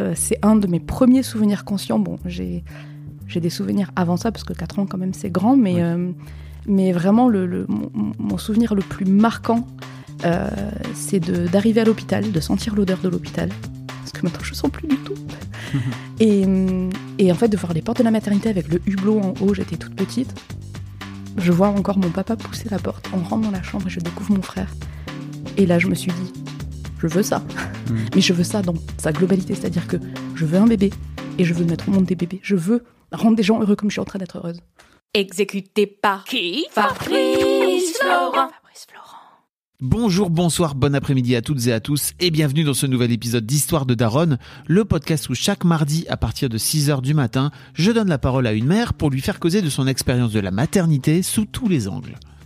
Euh, c'est un de mes premiers souvenirs conscients. Bon, j'ai, j'ai des souvenirs avant ça, parce que 4 ans quand même c'est grand, mais, euh, mais vraiment le, le- mon, mon souvenir le plus marquant, euh, c'est de, d'arriver à l'hôpital, de sentir l'odeur de l'hôpital. Parce que maintenant je sens plus du tout. et, et en fait de voir les portes de la maternité avec le hublot en haut, j'étais toute petite. Je vois encore mon papa pousser la porte. On rentre dans la chambre et je découvre mon frère. Et là je me suis dit, je veux ça. Mais je veux ça dans sa globalité, c'est-à-dire que je veux un bébé et je veux mettre au monde des bébés. Je veux rendre des gens heureux comme je suis en train d'être heureuse. Exécuté par qui Fabrice Florent. Fabrice Florent. Bonjour, bonsoir, bon après-midi à toutes et à tous et bienvenue dans ce nouvel épisode d'Histoire de Daronne, le podcast où chaque mardi à partir de 6h du matin, je donne la parole à une mère pour lui faire causer de son expérience de la maternité sous tous les angles.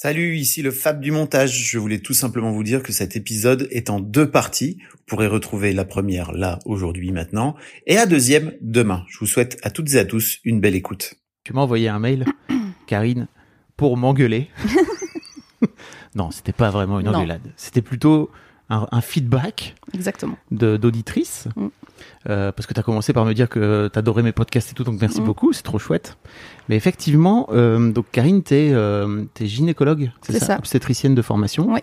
Salut, ici le Fab du montage. Je voulais tout simplement vous dire que cet épisode est en deux parties. Vous pourrez retrouver la première là, aujourd'hui, maintenant, et la deuxième demain. Je vous souhaite à toutes et à tous une belle écoute. Tu m'as envoyé un mail, Karine, pour m'engueuler. non, c'était pas vraiment une engueulade. C'était plutôt un, un feedback Exactement. d'auditrice. Mm. Euh, parce que tu as commencé par me dire que tu adorais mes podcasts et tout, donc merci Mm. beaucoup, c'est trop chouette. Mais effectivement, euh, donc Karine, tu es, gynécologue, c'est ça, ça. Obstétricienne de formation. Ouais.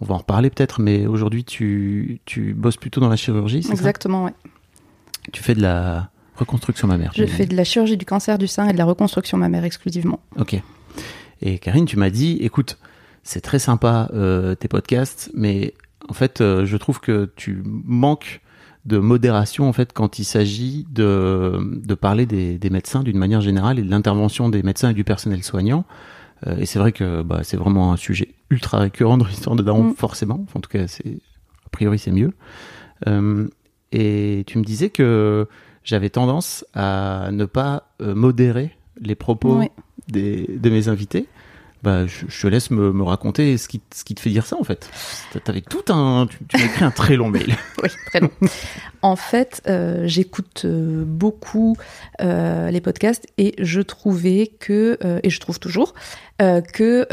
On va en reparler peut-être, mais aujourd'hui tu, tu bosses plutôt dans la chirurgie, c'est ça? Exactement, ouais. Tu fais de la reconstruction mammaire. Je fais de la chirurgie du cancer du sein et de la reconstruction mammaire exclusivement. Ok. Et Karine, tu m'as dit, écoute, c'est très sympa euh, tes podcasts, mais en fait, euh, je trouve que tu manques de modération en fait quand il s'agit de, de parler des, des médecins d'une manière générale et de l'intervention des médecins et du personnel soignant. Euh, et c'est vrai que bah, c'est vraiment un sujet ultra récurrent dans l'histoire de Daron, Mm. forcément. Enfin, en tout cas, c'est a priori c'est mieux. Euh, et tu me disais que j'avais tendance à ne pas modérer les propos Oui. des, de mes invités. Bah, je, te laisse me, raconter ce qui, te fait dire ça en fait. T'avais tout un, tu, tu m'as écrit un très long mail. Oui, très long. en fait, euh, j'écoute euh, beaucoup euh, les podcasts et je trouvais que, et je trouve toujours, que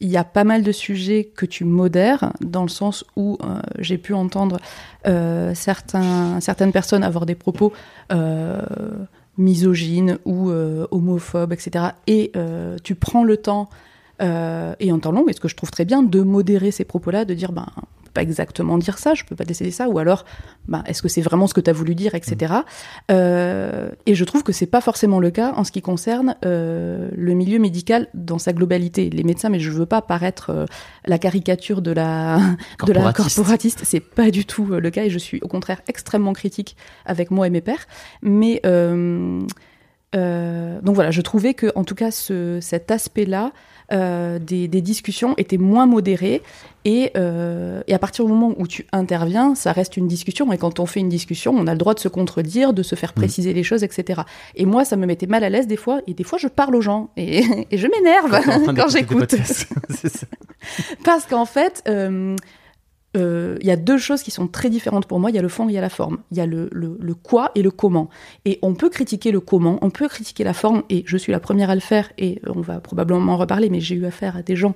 il y a pas mal de sujets que tu modères, dans le sens où j'ai pu entendre certaines personnes avoir des propos misogynes ou euh, homophobes, etc. Et euh, tu prends le temps, euh, et en temps long, et ce que je trouve très bien, de modérer ces propos-là, de dire, ben, pas exactement dire ça, je peux pas décider ça, ou alors, bah, est-ce que c'est vraiment ce que tu as voulu dire, etc. Euh, et je trouve que c'est pas forcément le cas en ce qui concerne euh, le milieu médical dans sa globalité. Les médecins, mais je veux pas paraître euh, la caricature de la de la Corporatiste. c'est pas du tout euh, le cas, et je suis au contraire extrêmement critique avec moi et mes pairs. Mais euh, donc voilà, je trouvais que en tout cas ce, cet aspect-là euh, des, des discussions était moins modéré. Et, euh, et à partir du moment où tu interviens, ça reste une discussion. Et quand on fait une discussion, on a le droit de se contredire, de se faire préciser les choses, etc. Et moi, ça me mettait mal à l'aise des fois. Et des fois je parle aux gens. Et, et je m'énerve Quand j'écoute. Parce qu'en fait, euh, euh, il y a deux choses qui sont très différentes pour moi. Il y a le fond et il y a la forme. Il y a le, le, le quoi et le comment. Et on peut critiquer le comment, on peut critiquer la forme, et je suis la première à le faire, et on va probablement en reparler, mais j'ai eu affaire à des gens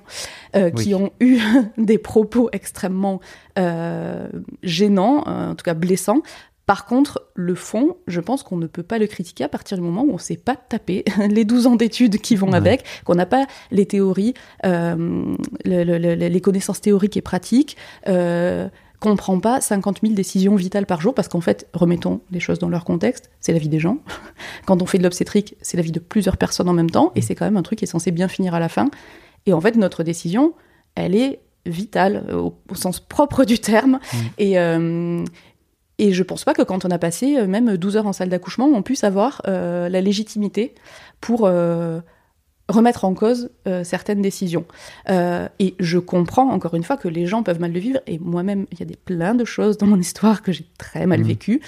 euh, qui ont eu des propos extrêmement euh, gênants, euh, en tout cas blessants. Par contre, le fond, je pense qu'on ne peut pas le critiquer à partir du moment où on ne s'est pas tapé les 12 ans d'études qui vont Ouais. avec, qu'on n'a pas les théories, euh, le- le- le- les connaissances théoriques et pratiques, euh, qu'on ne prend pas 50 000 décisions vitales par jour, parce qu'en fait, remettons les choses dans leur contexte, c'est la vie des gens. Quand on fait de l'obstétrique, c'est la vie de plusieurs personnes en même temps, et c'est quand même un truc qui est censé bien finir à la fin. Et en fait, notre décision, elle est vitale au, au sens propre du terme. Et, euh, et je pense pas que quand on a passé euh, même 12 heures en salle d'accouchement, on puisse avoir euh, la légitimité pour euh, remettre en cause euh, certaines décisions. Et je comprends encore une fois que les gens peuvent mal le vivre. Et moi-même, il y a des plein de choses dans mon histoire que j'ai très mal Mhm. vécues,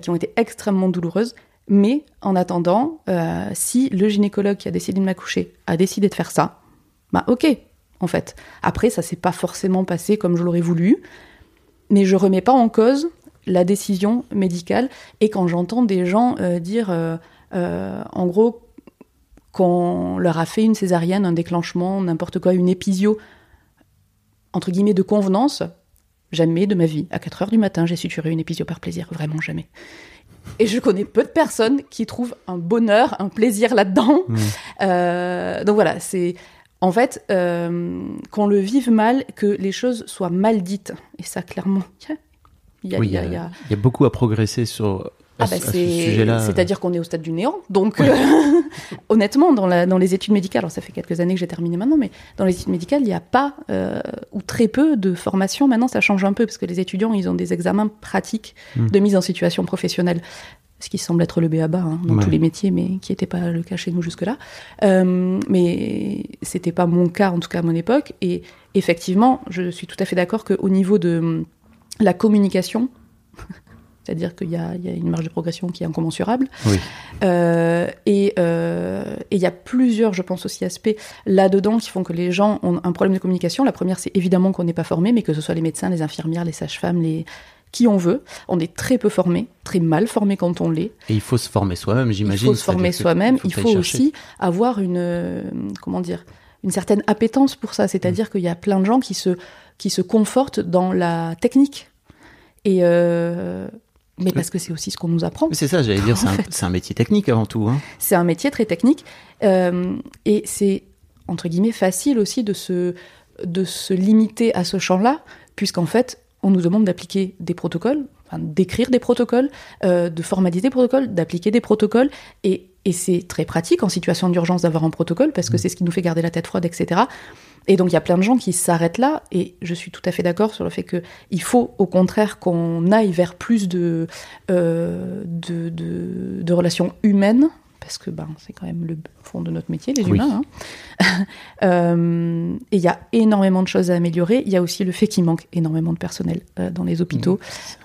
qui ont été extrêmement douloureuses. Mais en attendant, si le gynécologue qui a décidé de m'accoucher a décidé de faire ça, bah ok, en fait. Après, ça s'est pas forcément passé comme je l'aurais voulu, mais je remets pas en cause la décision médicale. Et quand j'entends des gens euh, dire, euh, euh, en gros, qu'on leur a fait une césarienne, un déclenchement, n'importe quoi, une épisio, entre guillemets, de convenance, jamais de ma vie, à 4 heures du matin, j'ai suturé une épisio par plaisir, vraiment jamais. Et je connais peu de personnes qui trouvent un bonheur, un plaisir là-dedans. Mm. Euh, donc voilà, c'est en fait euh, qu'on le vive mal, que les choses soient mal dites. Et ça, clairement, il y a, Oui, il y a- il y a- il y a beaucoup à progresser sur ah bah ce. C'est-à-dire qu'on est au stade du néant. Donc, euh, honnêtement, dans, la, dans les études médicales, alors ça fait quelques années que j'ai terminé maintenant, mais dans les études médicales, il n'y a pas euh, ou très peu de formation. Maintenant, ça change un peu parce que les étudiants, ils ont des examens pratiques Mm. de mise en situation professionnelle. Ce qui semble être le BABA hein, dans Ouais. tous les métiers, mais qui n'était pas le cas chez nous jusque-là. Euh, mais c'était pas mon cas, en tout cas à mon époque. Et effectivement, je suis tout à fait d'accord qu'au niveau de la communication, c'est-à-dire qu'il y, a il y a une marge de progression qui est incommensurable. Oui. Euh, et euh, et il y a plusieurs, je pense aussi, aspects là-dedans qui font que les gens ont un problème de communication. La première, c'est évidemment qu'on n'est pas formé, mais que ce soit les médecins, les infirmières, les sages-femmes, les qui on veut. On est très peu formé, très mal formé quand on l'est. Et il faut se former soi-même, Il j'imagine. faut se former soi-même. Il faut aussi avoir une, euh, comment dire, une certaine appétence pour ça. C'est-à-dire qu'il y a plein de gens qui se, qui se confortent dans la technique. Et euh, mais parce que c'est aussi ce qu'on nous apprend. C'est ça, j'allais dire, c'est un, métier technique avant tout. Hein. C'est un métier très technique euh, et c'est entre guillemets facile aussi de se de se limiter à ce champ-là, puisqu'en fait on nous demande d'appliquer des protocoles, enfin, d'écrire des protocoles, euh, de formaliser des protocoles, d'appliquer des protocoles et et c'est très pratique en situation d'urgence d'avoir un protocole parce que c'est ce qui nous fait garder la tête froide, etc. Et donc il y a plein de gens qui s'arrêtent là, et je suis tout à fait d'accord sur le fait que il faut au contraire qu'on aille vers plus de, euh, de, de, de relations humaines, parce que ben, c'est quand même le fond de notre métier, les Oui. humains. hein. Euh, et il y a énormément de choses à améliorer. Il y a aussi le fait qu'il manque énormément de personnel euh, dans les hôpitaux.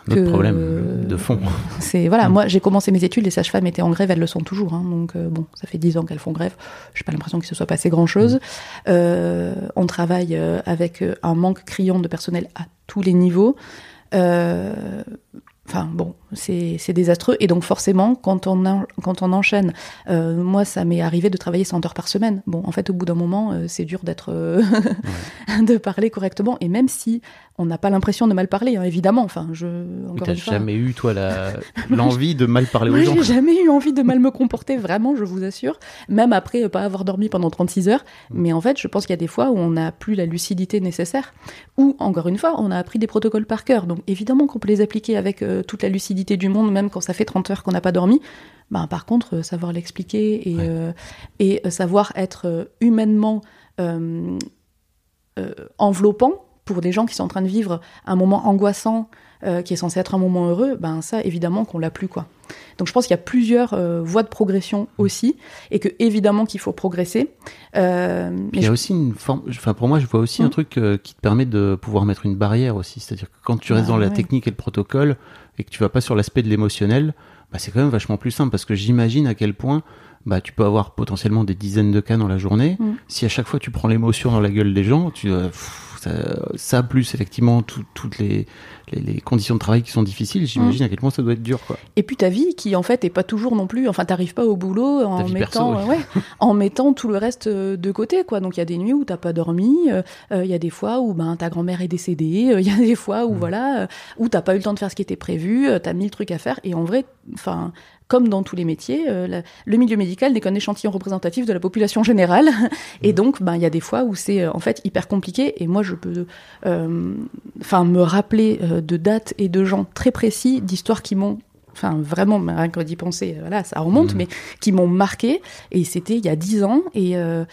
Un autre Que- problème de fond. C'est voilà, Mm. moi j'ai commencé mes études, les sages-femmes étaient en grève, elles le sont toujours. hein, donc euh, bon, ça fait dix ans qu'elles font grève. J'ai pas l'impression qu'il se soit passé grand-chose. Mm. On travaille avec un manque criant de personnel à tous les niveaux. Enfin bon, c'est désastreux. Et donc forcément, quand on, en- quand on enchaîne, euh, moi ça m'est arrivé de travailler 100 heures par semaine. Bon, en fait, au bout d'un moment, euh, c'est dur d'être euh, de parler correctement. Et même si on n'a pas l'impression de mal parler, hein, évidemment. Enfin, je t'as jamais eu, toi, la- l'envie de mal parler aux Moi, gens. j'ai jamais eu envie de mal me comporter, vraiment, je vous assure. Même après euh, pas avoir dormi pendant 36 heures. Mm. Mais en fait, je pense qu'il y a des fois où on n'a plus la lucidité nécessaire. Ou, encore une fois, on a appris des protocoles par cœur. Donc, évidemment qu'on peut les appliquer avec toute la lucidité du monde, même quand ça fait 30 heures qu'on n'a pas dormi. Ben, par contre, euh, savoir l'expliquer et, Ouais. euh, et euh, savoir être humainement enveloppant pour des gens qui sont en train de vivre un moment angoissant euh, qui est censé être un moment heureux, ben ça évidemment qu'on l'a plus quoi. Donc je pense qu'il y a plusieurs euh, voies de progression aussi et que évidemment qu'il faut progresser. Euh, il y a je- aussi une forme, enfin pour moi je vois aussi un Mm. truc euh, qui te permet de pouvoir mettre une barrière aussi, c'est-à-dire que quand tu restes Bah, dans la technique et le protocole et que tu vas pas sur l'aspect de l'émotionnel, bah c'est quand même vachement plus simple parce que j'imagine à quel point bah tu peux avoir potentiellement des dizaines de cas dans la journée. Mm. Si à chaque fois tu prends l'émotion dans la gueule des gens, tu euh, pff, ça, ça plus effectivement tout- toutes les, les les conditions de travail qui sont difficiles, Mm. j'imagine à quel point ça doit être dur quoi. Et puis ta vie qui en fait est pas toujours non plus, enfin t'arrives pas au boulot en mettant, perso, ouais, en mettant tout le reste euh, de côté quoi. Donc il y a des nuits où t'as pas dormi, euh, euh, il y a des fois où ben ta grand-mère est décédée, il y a des fois où Mm. voilà, où t'as pas eu le temps de faire ce qui était prévu, t'as mille trucs à faire et en vrai, enfin comme dans tous les métiers, euh, la- le milieu médical n'est qu'un échantillon représentatif de la population générale. Et donc, ben, il y a des fois où c'est euh, en fait hyper compliqué. Et moi, je peux, euh, enfin, me rappeler de dates et de gens très précis, d'histoires qui m'ont enfin vraiment rien que d'y penser voilà ça remonte Mhm. mais qui m'ont marqué et c'était il y a dix ans et euh,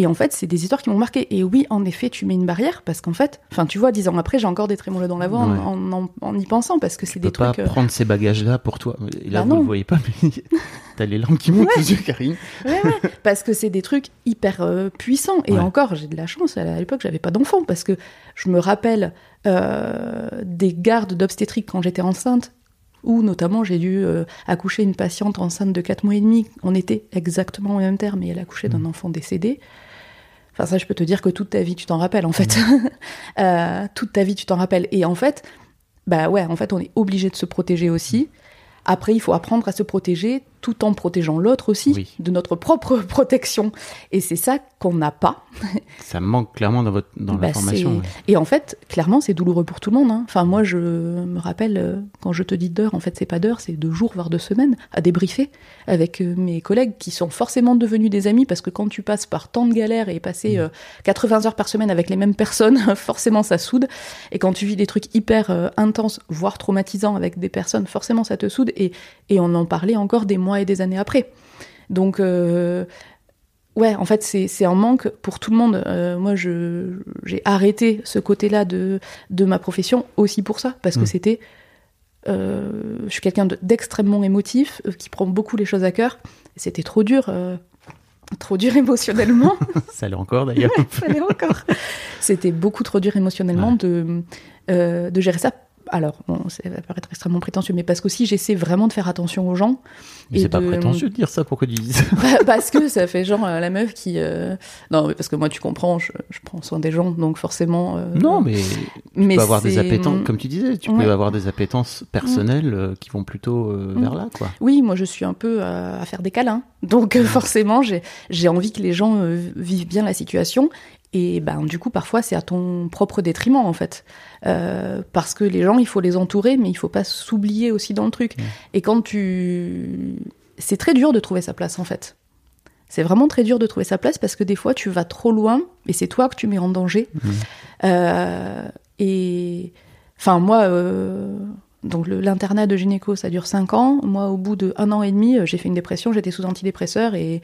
et en fait c'est des histoires qui m'ont marqué et oui en effet tu mets une barrière parce qu'en fait enfin tu vois dix ans après j'ai encore des trémolos dans la voix en- Ouais. en, en, en y pensant parce que c'est Tu des peux pas trucs euh, prendre ces bagages là pour toi. Et là Bah vous non. le voyez pas mais t'as les larmes qui montent Ouais. aux yeux Karine. Ouais, ouais, parce que c'est des trucs hyper euh, puissants. Et Ouais. encore, j'ai de la chance, à l'époque, j'avais pas d'enfant, parce que je me rappelle euh, des gardes d'obstétrique quand j'étais enceinte, où notamment j'ai dû euh, accoucher une patiente enceinte de 4 mois et demi. On était exactement au même terme, et elle accouchait d'un enfant décédé. Enfin, ça, je peux te dire que toute ta vie, tu t'en rappelles, en fait. Euh, toute ta vie, tu t'en rappelles. Et en fait, bah ouais, en fait, on est obligé de se protéger aussi. Après, il faut apprendre à se protéger tout en protégeant l'autre aussi Oui. de notre propre protection. Et c'est ça qu'on n'a pas. Ça manque clairement dans votre dans Bah, la formation. Et en fait, clairement, c'est douloureux pour tout le monde. hein. Enfin, moi, je me rappelle, euh, quand je te dis d'heures, en fait, c'est pas d'heures, c'est de jours, voire de semaines, à débriefer avec euh, mes collègues qui sont forcément devenus des amis, parce que quand tu passes par tant de galères et passer Mmh. euh, 80 heures par semaine avec les mêmes personnes, forcément, ça soude. Et quand tu vis des trucs hyper euh, intenses, voire traumatisants avec des personnes, forcément, ça te soude. Et, et on en parlait encore des mois et des années après. Donc, euh, ouais, en fait, c'est un manque pour tout le monde. Euh, moi, j'ai arrêté ce côté-là de, de ma profession aussi pour ça, parce que Mm. c'était. euh, je suis quelqu'un de- d'extrêmement émotif, euh, qui prend beaucoup les choses à cœur. C'était trop dur, trop dur émotionnellement. Ça l'est encore d'ailleurs. Ça l'est encore. C'était beaucoup trop dur émotionnellement Ouais. de, euh, de gérer ça. Alors, bon, ça va paraître extrêmement prétentieux, mais parce qu'aussi j'essaie vraiment de faire attention aux gens. Mais c'est pas prétentieux de dire ça. Pourquoi tu dis ça? Bah, parce que ça fait genre euh, la meuf qui. euh, Non, mais parce que moi, tu comprends, je, je prends soin des gens, donc forcément. euh, Non, mais tu mais peux avoir des appétences, comme tu disais, tu Ouais. peux avoir des appétences personnelles euh, qui vont plutôt Mm. vers là, quoi. Oui, moi, je suis un peu à faire des câlins. Donc, euh, forcément, j'ai envie que les gens vivent bien la situation. Et ben, du coup, parfois, c'est à ton propre détriment, en fait. Euh, parce que les gens, il faut les entourer, mais il faut pas s'oublier aussi dans le truc. Et quand tu. C'est très dur de trouver sa place, en fait. C'est vraiment très dur de trouver sa place parce que des fois, tu vas trop loin et c'est toi que tu mets en danger. Euh, et. Enfin, moi. euh, donc l'internat de gynéco, ça dure 5 ans. Moi, au bout de un an et demi, j'ai fait une dépression, j'étais sous antidépresseur et,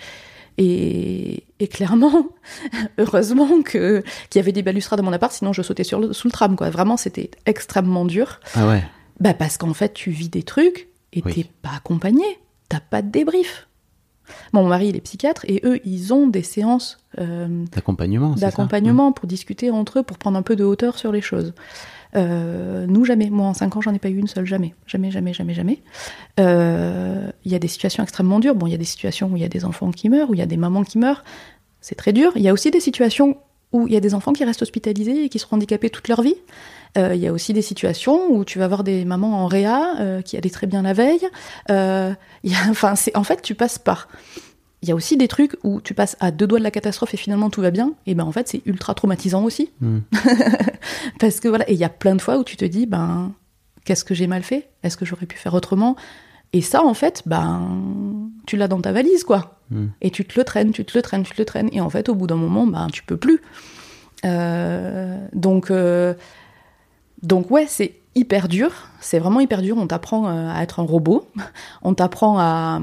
et, et clairement, heureusement que qu'il y avait des balustrades dans mon appart, sinon je sautais sur le, sous le tram. Quoi. Vraiment, c'était extrêmement dur. Ah ouais. Bah parce qu'en fait, tu vis des trucs et Oui. t'es pas accompagné, t'as pas de débrief. Bon, mon mari, il est psychiatre et eux, ils ont des séances euh, D'accompagnement. d'accompagnement pour discuter entre eux, pour prendre un peu de hauteur sur les choses. Euh, nous, jamais. Moi, en cinq ans, j'en ai pas eu une seule, jamais. Jamais, jamais, jamais, jamais. Euh, Il y a des situations extrêmement dures. Bon, il y a des situations où il y a des enfants qui meurent, où il y a des mamans qui meurent. C'est très dur. Il y a aussi des situations où il y a des enfants qui restent hospitalisés et qui seront handicapés toute leur vie. Euh, Il y a aussi des situations où tu vas voir des mamans en réa qui allaient très bien la veille. Enfin, c'est en fait tu passes par. Il y a aussi des trucs où tu passes à deux doigts de la catastrophe et finalement tout va bien. Et ben en fait c'est ultra traumatisant aussi. Mm. Parce que voilà, et il y a plein de fois où tu te dis ben qu'est-ce que j'ai mal fait? Est-ce que j'aurais pu faire autrement? Et ça en fait ben tu l'as dans ta valise quoi. Mm. Et tu te le traînes, tu te le traînes, tu te le traînes. Et en fait au bout d'un moment ben tu peux plus. Euh, donc euh, donc ouais, c'est hyper dur. C'est vraiment hyper dur. On t'apprend euh, à être un robot. On t'apprend à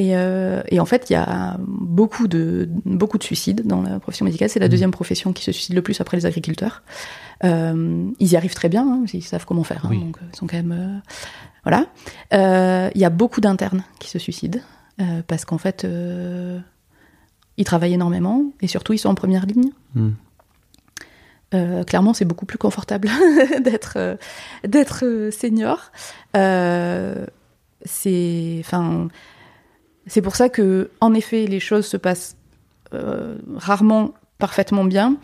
Et, euh, et en fait, il y a beaucoup de, beaucoup de suicides dans la profession médicale. C'est la deuxième profession qui se suicide le plus après les agriculteurs. Euh, ils y arrivent très bien, hein, ils savent comment faire. hein, Oui. donc, euh, ils sont quand même. euh, voilà. Il y a beaucoup d'internes qui se suicident parce qu'en fait, ils travaillent énormément et surtout, ils sont en première ligne. Mm. Euh, clairement, c'est beaucoup plus confortable d'être euh, d'être senior. Euh, c'est, enfin, c'est pour ça que, en effet, les choses se passent euh, rarement parfaitement bien.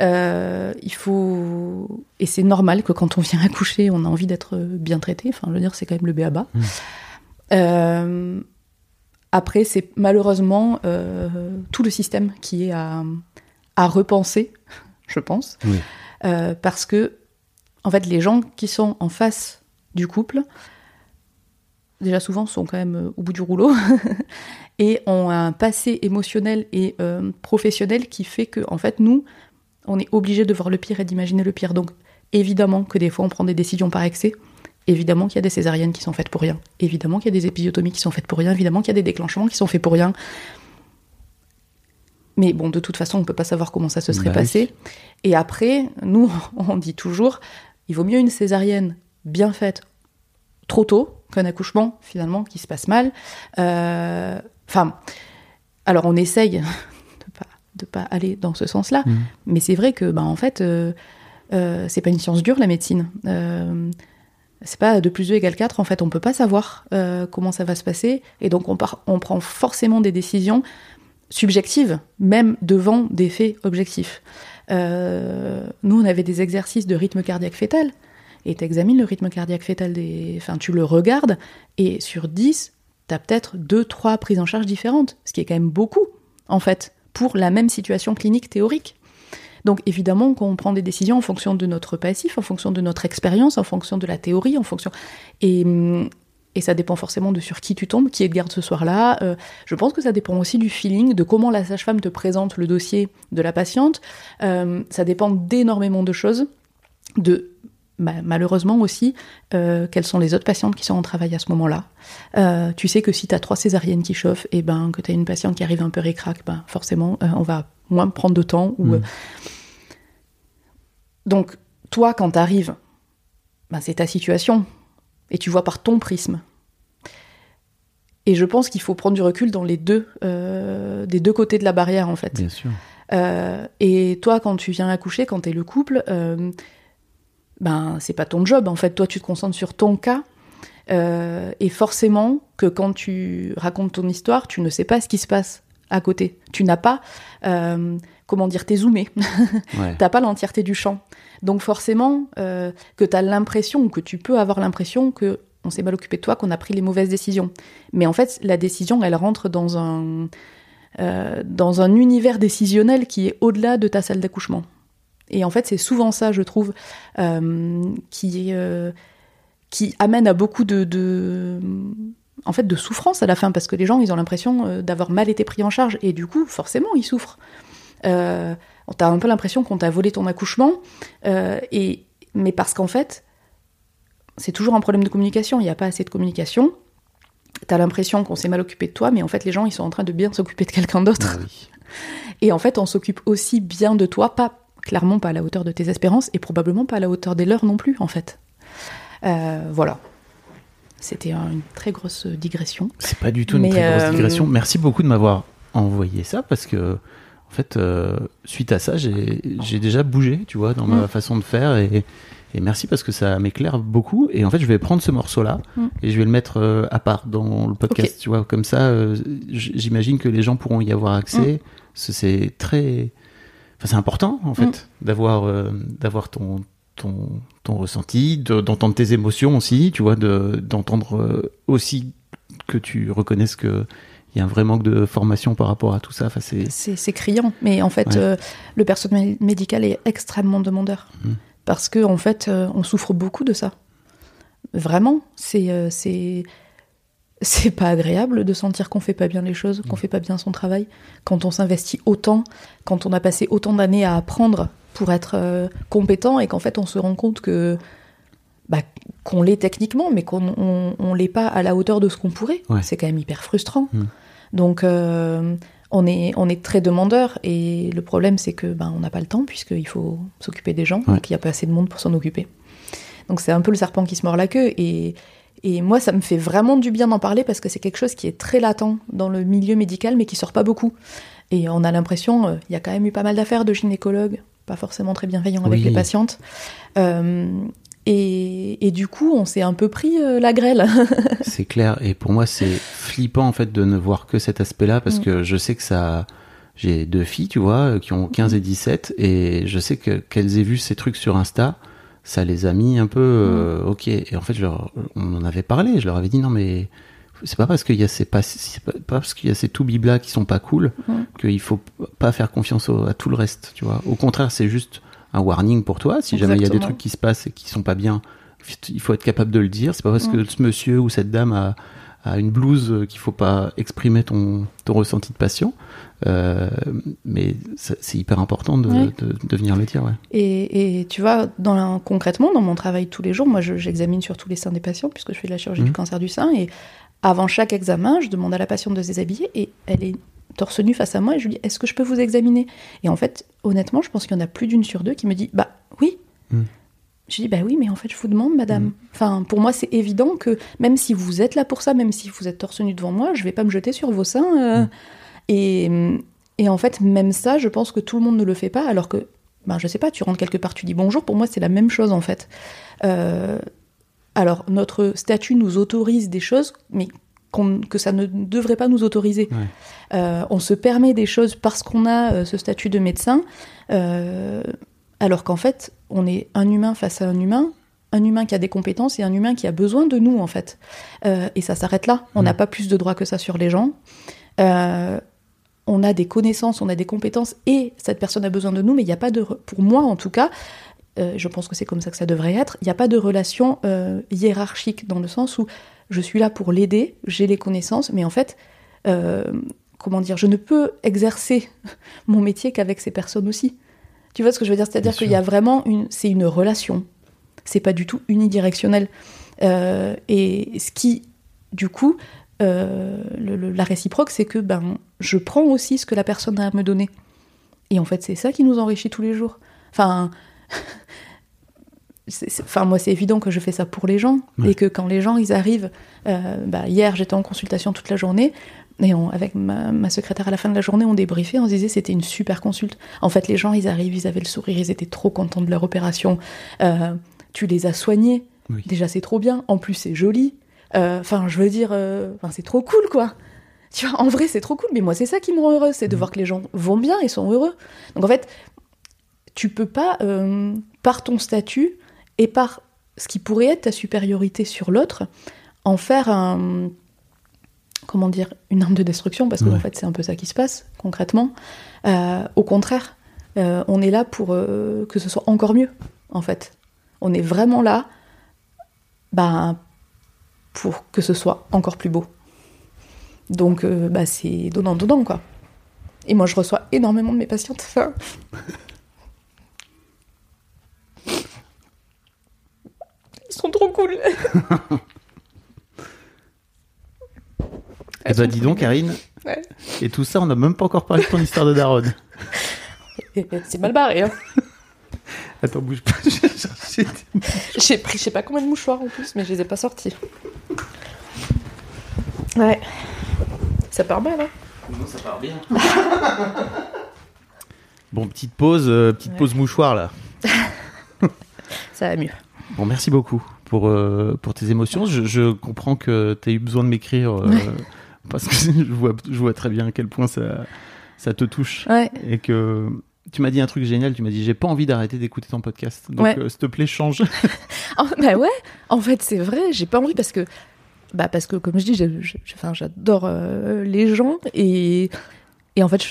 Euh, il faut et c'est normal que quand on vient accoucher, on a envie d'être bien traité. Enfin, je veux dire, c'est quand même le béaba. Mm. Euh, après, c'est malheureusement tout le système qui est à, à repenser, je pense, Oui. Parce que en fait, les gens qui sont en face du couple, déjà souvent sont quand même euh, au bout du rouleau et ont un passé émotionnel et euh, professionnel qui fait que, en fait, nous, on est obligé de voir le pire et d'imaginer le pire. Donc, évidemment que des fois, on prend des décisions par excès. Évidemment qu'il y a des césariennes qui sont faites pour rien. Évidemment qu'il y a des épisiotomies qui sont faites pour rien. Évidemment qu'il y a des déclenchements qui sont faits pour rien. Mais bon, de toute façon, on peut pas savoir comment ça se serait Bah oui. passé. Et après, nous, on dit toujours, il vaut mieux une césarienne bien faite trop tôt qu'un accouchement finalement qui se passe mal. Euh, Enfin, alors on essaye de pas de pas aller dans ce sens-là, Mhm. mais c'est vrai que, bah, en fait, euh, euh, c'est pas une science dure la médecine. C'est pas 2 plus 2 égale 4, en fait, on peut pas savoir euh, comment ça va se passer, et donc on, part, on prend forcément des décisions subjectives, même devant des faits objectifs. Euh, nous, on avait des exercices de rythme cardiaque fœtal, et tu examines le rythme cardiaque fœtal, des... enfin, tu le regardes, et sur 10, tu as peut-être 2-3 prises en charge différentes, ce qui est quand même beaucoup, en fait, pour la même situation clinique théorique. Donc évidemment qu'on prend des décisions en fonction de notre passif, en fonction de notre expérience, en fonction de la théorie, en fonction... Et, et ça dépend forcément de sur qui tu tombes, qui est de garde ce soir-là. Euh, je pense que ça dépend aussi du feeling, de comment la sage-femme te présente le dossier de la patiente. Euh, ça dépend d'énormément de choses, de bah, malheureusement aussi euh, quelles sont les autres patientes qui sont en travail à ce moment-là. Euh, tu sais que si tu as trois césariennes qui chauffent et ben que tu as une patiente qui arrive un peu récrac, ben forcément euh, on va moins prendre de temps. Ou, Mm. euh, Donc toi quand tu arrives, ben, c'est ta situation et tu vois par ton prisme. Et je pense qu'il faut prendre du recul dans les deux, des deux côtés de la barrière en fait. Bien sûr. Et toi, quand tu viens accoucher, quand t'es le couple, ben c'est pas ton job. En fait, toi, tu te concentres sur ton cas. Euh, et forcément que quand tu racontes ton histoire, tu ne sais pas ce qui se passe à côté. Tu n'as pas, euh, comment dire, t'es zoomé. Ouais. T'as pas l'entièreté du champ. Donc forcément euh, que t'as l'impression, ou que tu peux avoir l'impression que on s'est mal occupé de toi, qu'on a pris les mauvaises décisions. Mais en fait, la décision, elle rentre dans un, dans un univers décisionnel qui est au-delà de ta salle d'accouchement. Et en fait, c'est souvent ça, je trouve, euh, qui, euh, qui amène à beaucoup de, de, en fait, de souffrance à la fin, parce que les gens, ils ont l'impression euh, d'avoir mal été pris en charge, et du coup, forcément, ils souffrent. Euh, T'as un peu l'impression qu'on t'a volé ton accouchement, et, mais parce qu'en fait, c'est toujours un problème de communication, il n'y a pas assez de communication. T'as l'impression qu'on s'est mal occupé de toi, mais en fait, les gens, ils sont en train de bien s'occuper de quelqu'un d'autre. Ah oui. Et en fait, on s'occupe aussi bien de toi, pas clairement pas à la hauteur de tes espérances, et probablement pas à la hauteur des leurs non plus, en fait. Euh, voilà. C'était un- une très grosse digression. C'est pas du tout une très grosse euh, digression. Merci beaucoup de m'avoir envoyé ça parce que, en fait, euh, suite à ça, j'ai déjà bougé, tu vois, dans ma Mm. façon de faire et, et merci parce que ça m'éclaire beaucoup. Et en fait, je vais prendre ce morceau-là Mm. et je vais le mettre euh, à part dans le podcast, tu vois, comme ça, euh, j'imagine que les gens pourront y avoir Mm. accès. Ce- C'est très, enfin, c'est important en fait Mm. d'avoir euh, d'avoir ton ton, ton ressenti, de- d'entendre tes émotions aussi, tu vois, de- d'entendre euh, aussi que tu reconnaisses que il y a un vrai manque de formation par rapport à tout ça. Enfin, c'est criant, mais en fait, Ouais. euh, le personnel médical est extrêmement demandeur. Mhm. Parce que, en fait, euh, on souffre beaucoup de ça. Vraiment, c'est c'est pas agréable de sentir qu'on fait pas bien les choses, qu'on fait pas bien son travail, quand on s'investit autant, quand on a passé autant d'années à apprendre pour être euh, compétent et qu'en fait on se rend compte que bah, qu'on l'est techniquement, mais qu'on on, on l'est pas à la hauteur de ce qu'on pourrait. Ouais. C'est quand même hyper frustrant. Mm. Donc euh, on est on est très demandeur et le problème c'est que ben on n'a pas le temps puisqu'il faut s'occuper des gens, Ouais. donc il n'y a pas assez de monde pour s'en occuper. Donc c'est un peu le serpent qui se mord la queue et et moi, ça me fait vraiment du bien d'en parler parce que c'est quelque chose qui est très latent dans le milieu médical, mais qui sort pas beaucoup. Et on a l'impression, euh, il y a quand même eu pas mal d'affaires de gynécologues, pas forcément très bienveillants avec les patientes. Euh, et, et du coup, on s'est un peu pris euh, la grêle. c'est clair. Et pour moi, c'est flippant en fait de ne voir que cet aspect-là parce Mm. que je sais que ça. J'ai deux filles, tu vois, qui ont 15 et 17, et je sais que qu'elles aient vu ces trucs sur Insta, ça les a mis un peu euh, ok. Et en fait, je leur, on en avait parlé, je leur avais dit non mais c'est pas parce qu'il y a ces pas, pas, parce qu'il y a ces tout biblas qui sont pas cool Mhm. qu'il faut pas faire confiance au- à tout le reste, tu vois. Au contraire, c'est juste un warning pour toi. Si jamais il y a des trucs qui se passent et qui sont pas bien, il faut être capable de le dire. C'est pas parce Mhm. que ce monsieur ou cette dame a, a une blouse qu'il faut pas exprimer ton, ton ressenti de patient. Euh, mais c'est hyper important de, Ouais. de, de venir le dire. Ouais. Et, et tu vois, dans la- concrètement, dans mon travail tous les jours, moi, je- j'examine surtout les seins des patients puisque je fais de la chirurgie Mhm. du cancer du sein. Et avant chaque examen, je demande à la patiente de se déshabiller et elle est torse nu face à moi et je lui dis Est-ce que je peux vous examiner? Et en fait, honnêtement, je pense qu'il y en a plus d'une sur deux qui me dit Bah oui. Mhm. Je dis Bah oui, mais en fait, je vous demande, madame. Mhm. Enfin, pour moi, c'est évident que même si vous êtes là pour ça, même si vous êtes torse nu devant moi, je vais pas me jeter sur vos seins. euh, Mhm. Et, et en fait, même ça, je pense que tout le monde ne le fait pas, alors que, ben, je sais pas, tu rentres quelque part, tu dis bonjour, pour moi, c'est la même chose, en fait. Euh, alors, notre statut nous autorise des choses, mais que ça ne devrait pas nous autoriser. Ouais. Euh, on se permet des choses parce qu'on a euh, ce statut de médecin, alors qu'en fait, on est un humain face à un humain, un humain qui a des compétences et un humain qui a besoin de nous, en fait. Et ça s'arrête là. On n'a pas plus de droits que ça sur les gens. Euh, on a des connaissances, on a des compétences et cette personne a besoin de nous, mais il n'y a pas de, pour moi en tout cas, euh, je pense que c'est comme ça que ça devrait être, il n'y a pas de relation euh, hiérarchique dans le sens où je suis là pour l'aider, j'ai les connaissances, mais en fait, euh, comment dire, je ne peux exercer mon métier qu'avec ces personnes aussi. Tu vois ce que je veux dire? C'est-à-dire qu'il y a vraiment une, c'est une relation. C'est pas du tout unidirectionnel. Euh, et ce qui, du coup, euh, le- le- la réciproque, c'est que ben, je prends aussi ce que la personne a à me donner. Et en fait, c'est ça qui nous enrichit tous les jours. Enfin, enfin moi, c'est évident que je fais ça pour les gens. Ouais. Et que quand les gens, ils arrivent... euh, bah, hier, j'étais en consultation toute la journée. Et on- avec ma, ma secrétaire à la fin de la journée, on débriefait, on se disait c'était une super consulte. En fait, les gens, ils arrivent, ils avaient le sourire, ils étaient trop contents de leur opération. Euh, tu les as soignés. Oui. Déjà, c'est trop bien. En plus, c'est joli. Euh, Enfin, je veux dire, euh, c'est trop cool, quoi. Tu vois, en vrai, c'est trop cool. Mais moi, c'est ça qui me rend heureuse, c'est de voir que les gens vont bien et sont heureux. Donc, en fait, tu peux pas, euh, par ton statut et par ce qui pourrait être ta supériorité sur l'autre, en faire un, comment dire, une arme de destruction, parce que Ouais. en fait, c'est un peu ça qui se passe concrètement. Au contraire, on est là pour que ce soit encore mieux, en fait. On est vraiment là bah, pour que ce soit encore plus beau. Donc, euh, bah, c'est donnant-donnant, quoi. Et moi, je reçois énormément de mes patientes. Enfin, Ils sont trop cool. Eh bah, dis donc, Karine. Ouais. Et tout ça, on n'a même pas encore parlé de ton histoire de daronne. C'est mal barré. Hein. Attends, bouge pas. je vais chercher des- J'ai pris je sais pas combien de mouchoirs en plus, mais je les ai pas sortis. Ouais. Ça part mal, hein Bon, petite pause, euh, petite Ouais. pause mouchoir là. Ça va mieux. Bon, merci beaucoup pour, euh, pour tes émotions. Je, je comprends que tu as eu besoin de m'écrire euh, parce que je vois, je vois très bien à quel point ça, ça te touche. Ouais. Et que tu m'as dit un truc génial. Tu m'as dit J'ai pas envie d'arrêter d'écouter ton podcast. Donc, Ouais. euh, s'il te plaît, change. Oh, bah ouais, en fait, c'est vrai, j'ai pas envie parce que, bah parce que comme je dis, j'adore euh, les gens et, et en fait,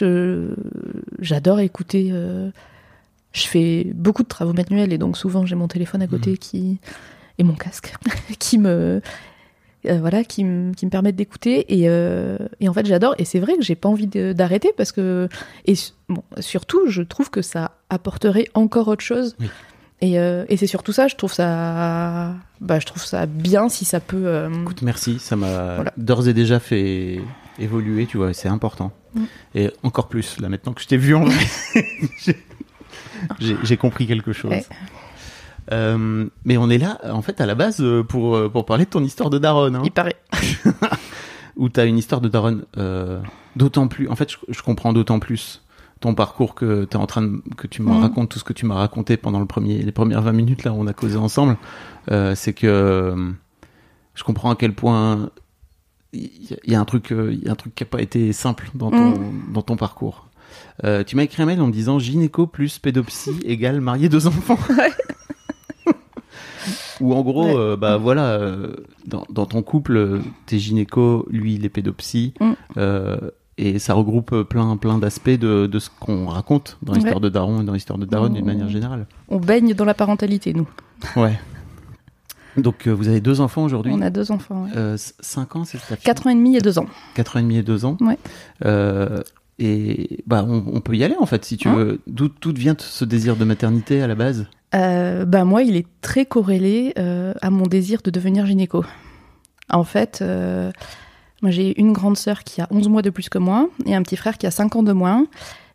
j'adore écouter. euh, je fais beaucoup de travaux manuels et donc souvent j'ai mon téléphone à côté qui et mon casque qui me euh, voilà qui me qui me permettent d'écouter et, euh, et en fait j'adore et c'est vrai que j'ai pas envie d'arrêter parce que et bon surtout je trouve que ça apporterait encore autre chose Oui. et, euh, et c'est surtout ça je trouve ça bah je trouve ça bien si ça peut euh, Écoute, merci. Ça m'a Voilà. d'ores et déjà fait évoluer, tu vois, c'est important. Mm. Et encore plus, là, maintenant que je t'ai vu en vrai, j'ai- compris quelque chose. Ouais. Euh, mais on est là, en fait, à la base, euh, pour, euh, pour parler de ton histoire de daronne. Hein, il paraît où tu as une histoire de daronne euh, d'autant plus. En fait, je, je comprends d'autant plus ton parcours que tu en train de, que tu me Mhm. racontes tout ce que tu m'as raconté pendant le premier, les premières 20 minutes là où on a causé ensemble. Euh, c'est que je comprends à quel point il y, a un truc, il y a un truc qui a pas été simple dans ton, dans ton parcours. Euh, tu m'as écrit un mail en me disant gynéco plus pédopsie égale marié deux enfants. Ou en gros, Ouais. euh, bah voilà, euh, dans, dans ton couple, t'es gynéco, lui il est pédopsie, Mm. euh, et ça regroupe plein plein d'aspects de, de ce qu'on raconte dans l'histoire Ouais. de Daron et dans l'histoire de Daron d'une Mm. manière générale. on baigne dans la parentalité nous Ouais. Donc vous avez deux enfants aujourd'hui. on a deux enfants ouais. 5 ans, c'est ça quatre ans et demi et deux ans 4 ans et demi et 2 ans. Ouais. Et bah on, on peut y aller en fait si tu Hein veux. D'où d'où vient ce désir de maternité à la base? Euh, bah moi, il est très corrélé euh, à mon désir de devenir gynéco. En fait, euh, moi j'ai une grande sœur qui a 11 mois de plus que moi et un petit frère qui a 5 ans de moins.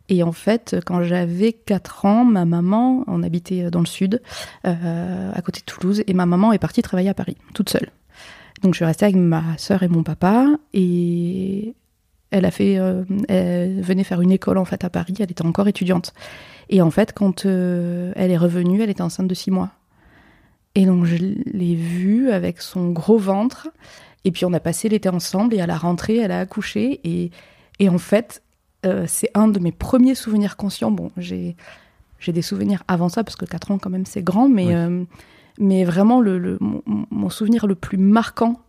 Et en fait, quand j'avais 4 ans, ma maman, on habitait dans le sud, à côté de Toulouse, et ma maman est partie travailler à Paris, toute seule. Donc je suis restée avec ma sœur et mon papa, et elle a fait, euh, elle venait faire une école en fait à Paris, elle était encore étudiante. Et en fait, quand euh, elle est revenue, elle était enceinte de six mois. Et donc, je l'ai vue avec son gros ventre. Et puis, on a passé l'été ensemble. Et à la rentrée, elle a accouché. Et, et en fait, euh, c'est un de mes premiers souvenirs conscients. Bon, j'ai j'ai des souvenirs avant ça, parce que 4 ans, quand même, c'est grand. Mais, Oui. mais vraiment, le, le- mon, mon souvenir le plus marquant,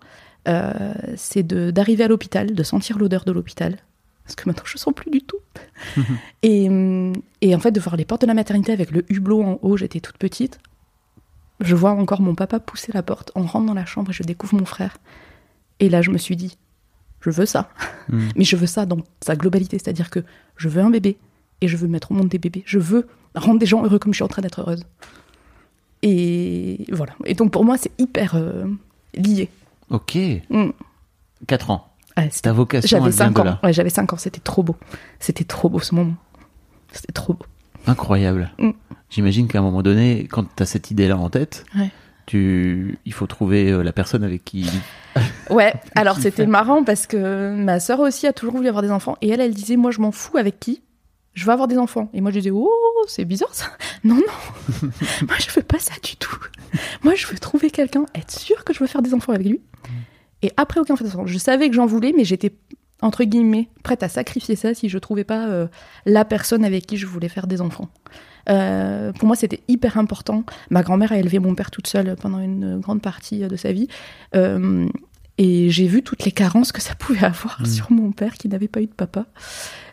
c'est de- d'arriver à l'hôpital, de sentir l'odeur de l'hôpital. Parce que maintenant, je ne sens plus du tout. Et, et en fait, de voir les portes de la maternité avec le hublot en haut, j'étais toute petite. Je vois encore mon papa pousser la porte. On rentre dans la chambre et je découvre mon frère. Et là, je me suis dit, je veux ça. Mm. Mais je veux ça dans sa globalité. C'est-à-dire que je veux un bébé et je veux mettre au monde des bébés. Je veux rendre des gens heureux comme je suis en train d'être heureuse. Et voilà. Et donc, pour moi, c'est hyper euh, lié. Ok. Mm. 4 ans. Ouais, c'était- Ta vocation, J'avais elle vient 5 de ans. Ouais, j'avais 5 ans. C'était trop beau. C'était trop beau ce moment. C'était trop beau. Incroyable. Mm. J'imagine qu'à un moment donné, quand tu as cette idée-là en tête, Ouais. tu, il faut trouver euh, la personne avec qui. Ouais, alors c'était marrant parce que ma sœur aussi a toujours voulu avoir des enfants et elle, elle disait Moi, je m'en fous avec qui Je veux avoir des enfants. Et moi, je disais Oh, c'est bizarre ça. Non, non, moi, je veux pas ça du tout. Moi, je veux trouver quelqu'un, être sûre que je veux faire des enfants avec lui. Et après, aucun fait Je savais que j'en voulais, mais j'étais, entre guillemets, prête à sacrifier ça si je trouvais pas euh, la personne avec qui je voulais faire des enfants. Euh, pour moi, c'était hyper important. Ma grand-mère a élevé mon père toute seule pendant une grande partie de sa vie. Euh, et j'ai vu toutes les carences que ça pouvait avoir Mm. sur mon père qui n'avait pas eu de papa,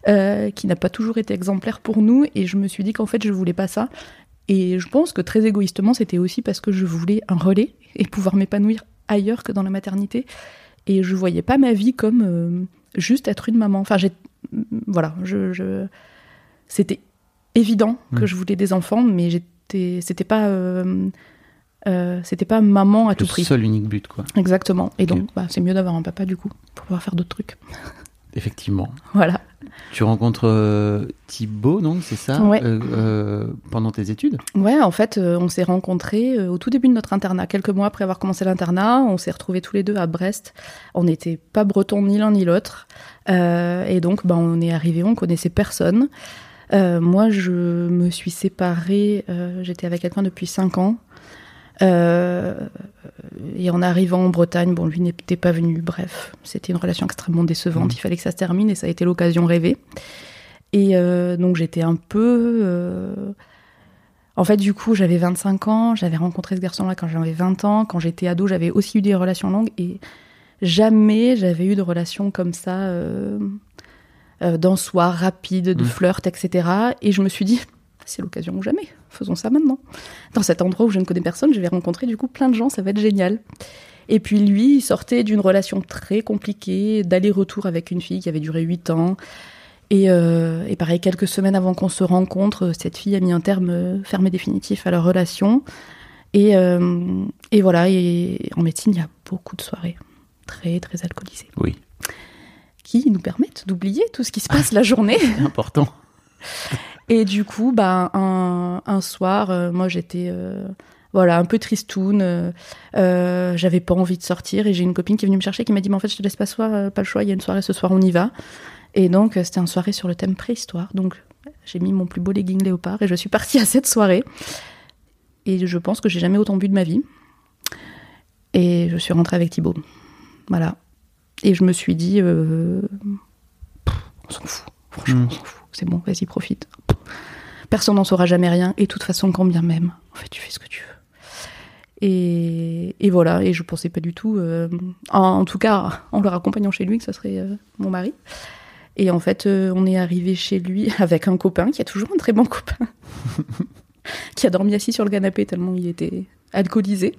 euh, qui n'a pas toujours été exemplaire pour nous. Et je me suis dit qu'en fait, je voulais pas ça. Et je pense que très égoïstement, c'était aussi parce que je voulais un relais. et pouvoir m'épanouir ailleurs que dans la maternité. Et je voyais pas ma vie comme euh, juste être une maman. Enfin, j'ai, voilà, je, je- c'était évident que Mm. je voulais des enfants, mais j'étais, c'était pas, euh, euh, c'était pas maman à tout Le prix. seul unique but, quoi. Exactement. Et donc, bah, c'est mieux d'avoir un papa du coup pour pouvoir faire d'autres trucs. Effectivement. Voilà. Tu rencontres euh, Thibaut, donc, c'est ça? Ouais. Euh, euh, Pendant tes études? Ouais, en fait, euh, on s'est rencontrés au tout début de notre internat. Quelques mois après avoir commencé l'internat, on s'est retrouvés tous les deux à Brest. On n'était pas bretons ni l'un ni l'autre. Et donc, bah, on est arrivés, on connaissait personne. Moi, je me suis séparée, j'étais avec quelqu'un depuis 5 ans. Et en arrivant en Bretagne, bon, lui n'était pas venu. Bref, c'était une relation extrêmement décevante. Mhm. Il fallait que ça se termine et ça a été l'occasion rêvée. Et euh, donc j'étais un peu. euh, En fait, du coup, j'avais 25 ans. J'avais rencontré ce garçon-là quand j'avais 20 ans. Quand j'étais ado, j'avais aussi eu des relations longues et jamais j'avais eu de relations comme ça, euh, euh, d'un soir rapide, de Mhm. flirt, etc. Et je me suis dit, c'est l'occasion ou jamais. Faisons ça maintenant. Dans cet endroit où je ne connais personne, je vais rencontrer du coup plein de gens. Ça va être génial. Et puis lui, il sortait d'une relation très compliquée, d'aller-retour avec une fille qui avait duré 8 ans. Et, euh, et pareil, quelques semaines avant qu'on se rencontre, cette fille a mis un terme euh, ferme et définitif à leur relation. Et, euh, et voilà, et en médecine, il y a beaucoup de soirées très, très alcoolisées Oui. qui nous permettent d'oublier tout ce qui se passe la journée. C'est important. Et du coup, bah, un, un soir, euh, moi j'étais euh, voilà, un peu tristoune, euh, j'avais pas envie de sortir et j'ai une copine qui est venue me chercher qui m'a dit mais en fait je te laisse pas, soir, pas le choix, il y a une soirée ce soir, on y va. Et donc c'était une soirée sur le thème préhistoire, donc j'ai mis mon plus beau legging léopard et je suis partie à cette soirée. Et je pense que j'ai jamais autant bu de ma vie. Et je suis rentrée avec Thibaut. Voilà. Et je me suis dit, pff, on s'en fout. Franchement, Mm. on s'en fout. C'est bon, vas-y, profite. Personne n'en saura jamais rien. Et de toute façon, quand bien même, en fait, tu fais ce que tu veux. Et, et voilà, et je pensais pas du tout, euh, en, tout cas, en le raccompagnant chez lui, que ce serait euh, mon mari. Et en fait, euh, on est arrivé chez lui avec un copain, qui a toujours un très bon copain, qui a dormi assis sur le canapé tellement il était alcoolisé.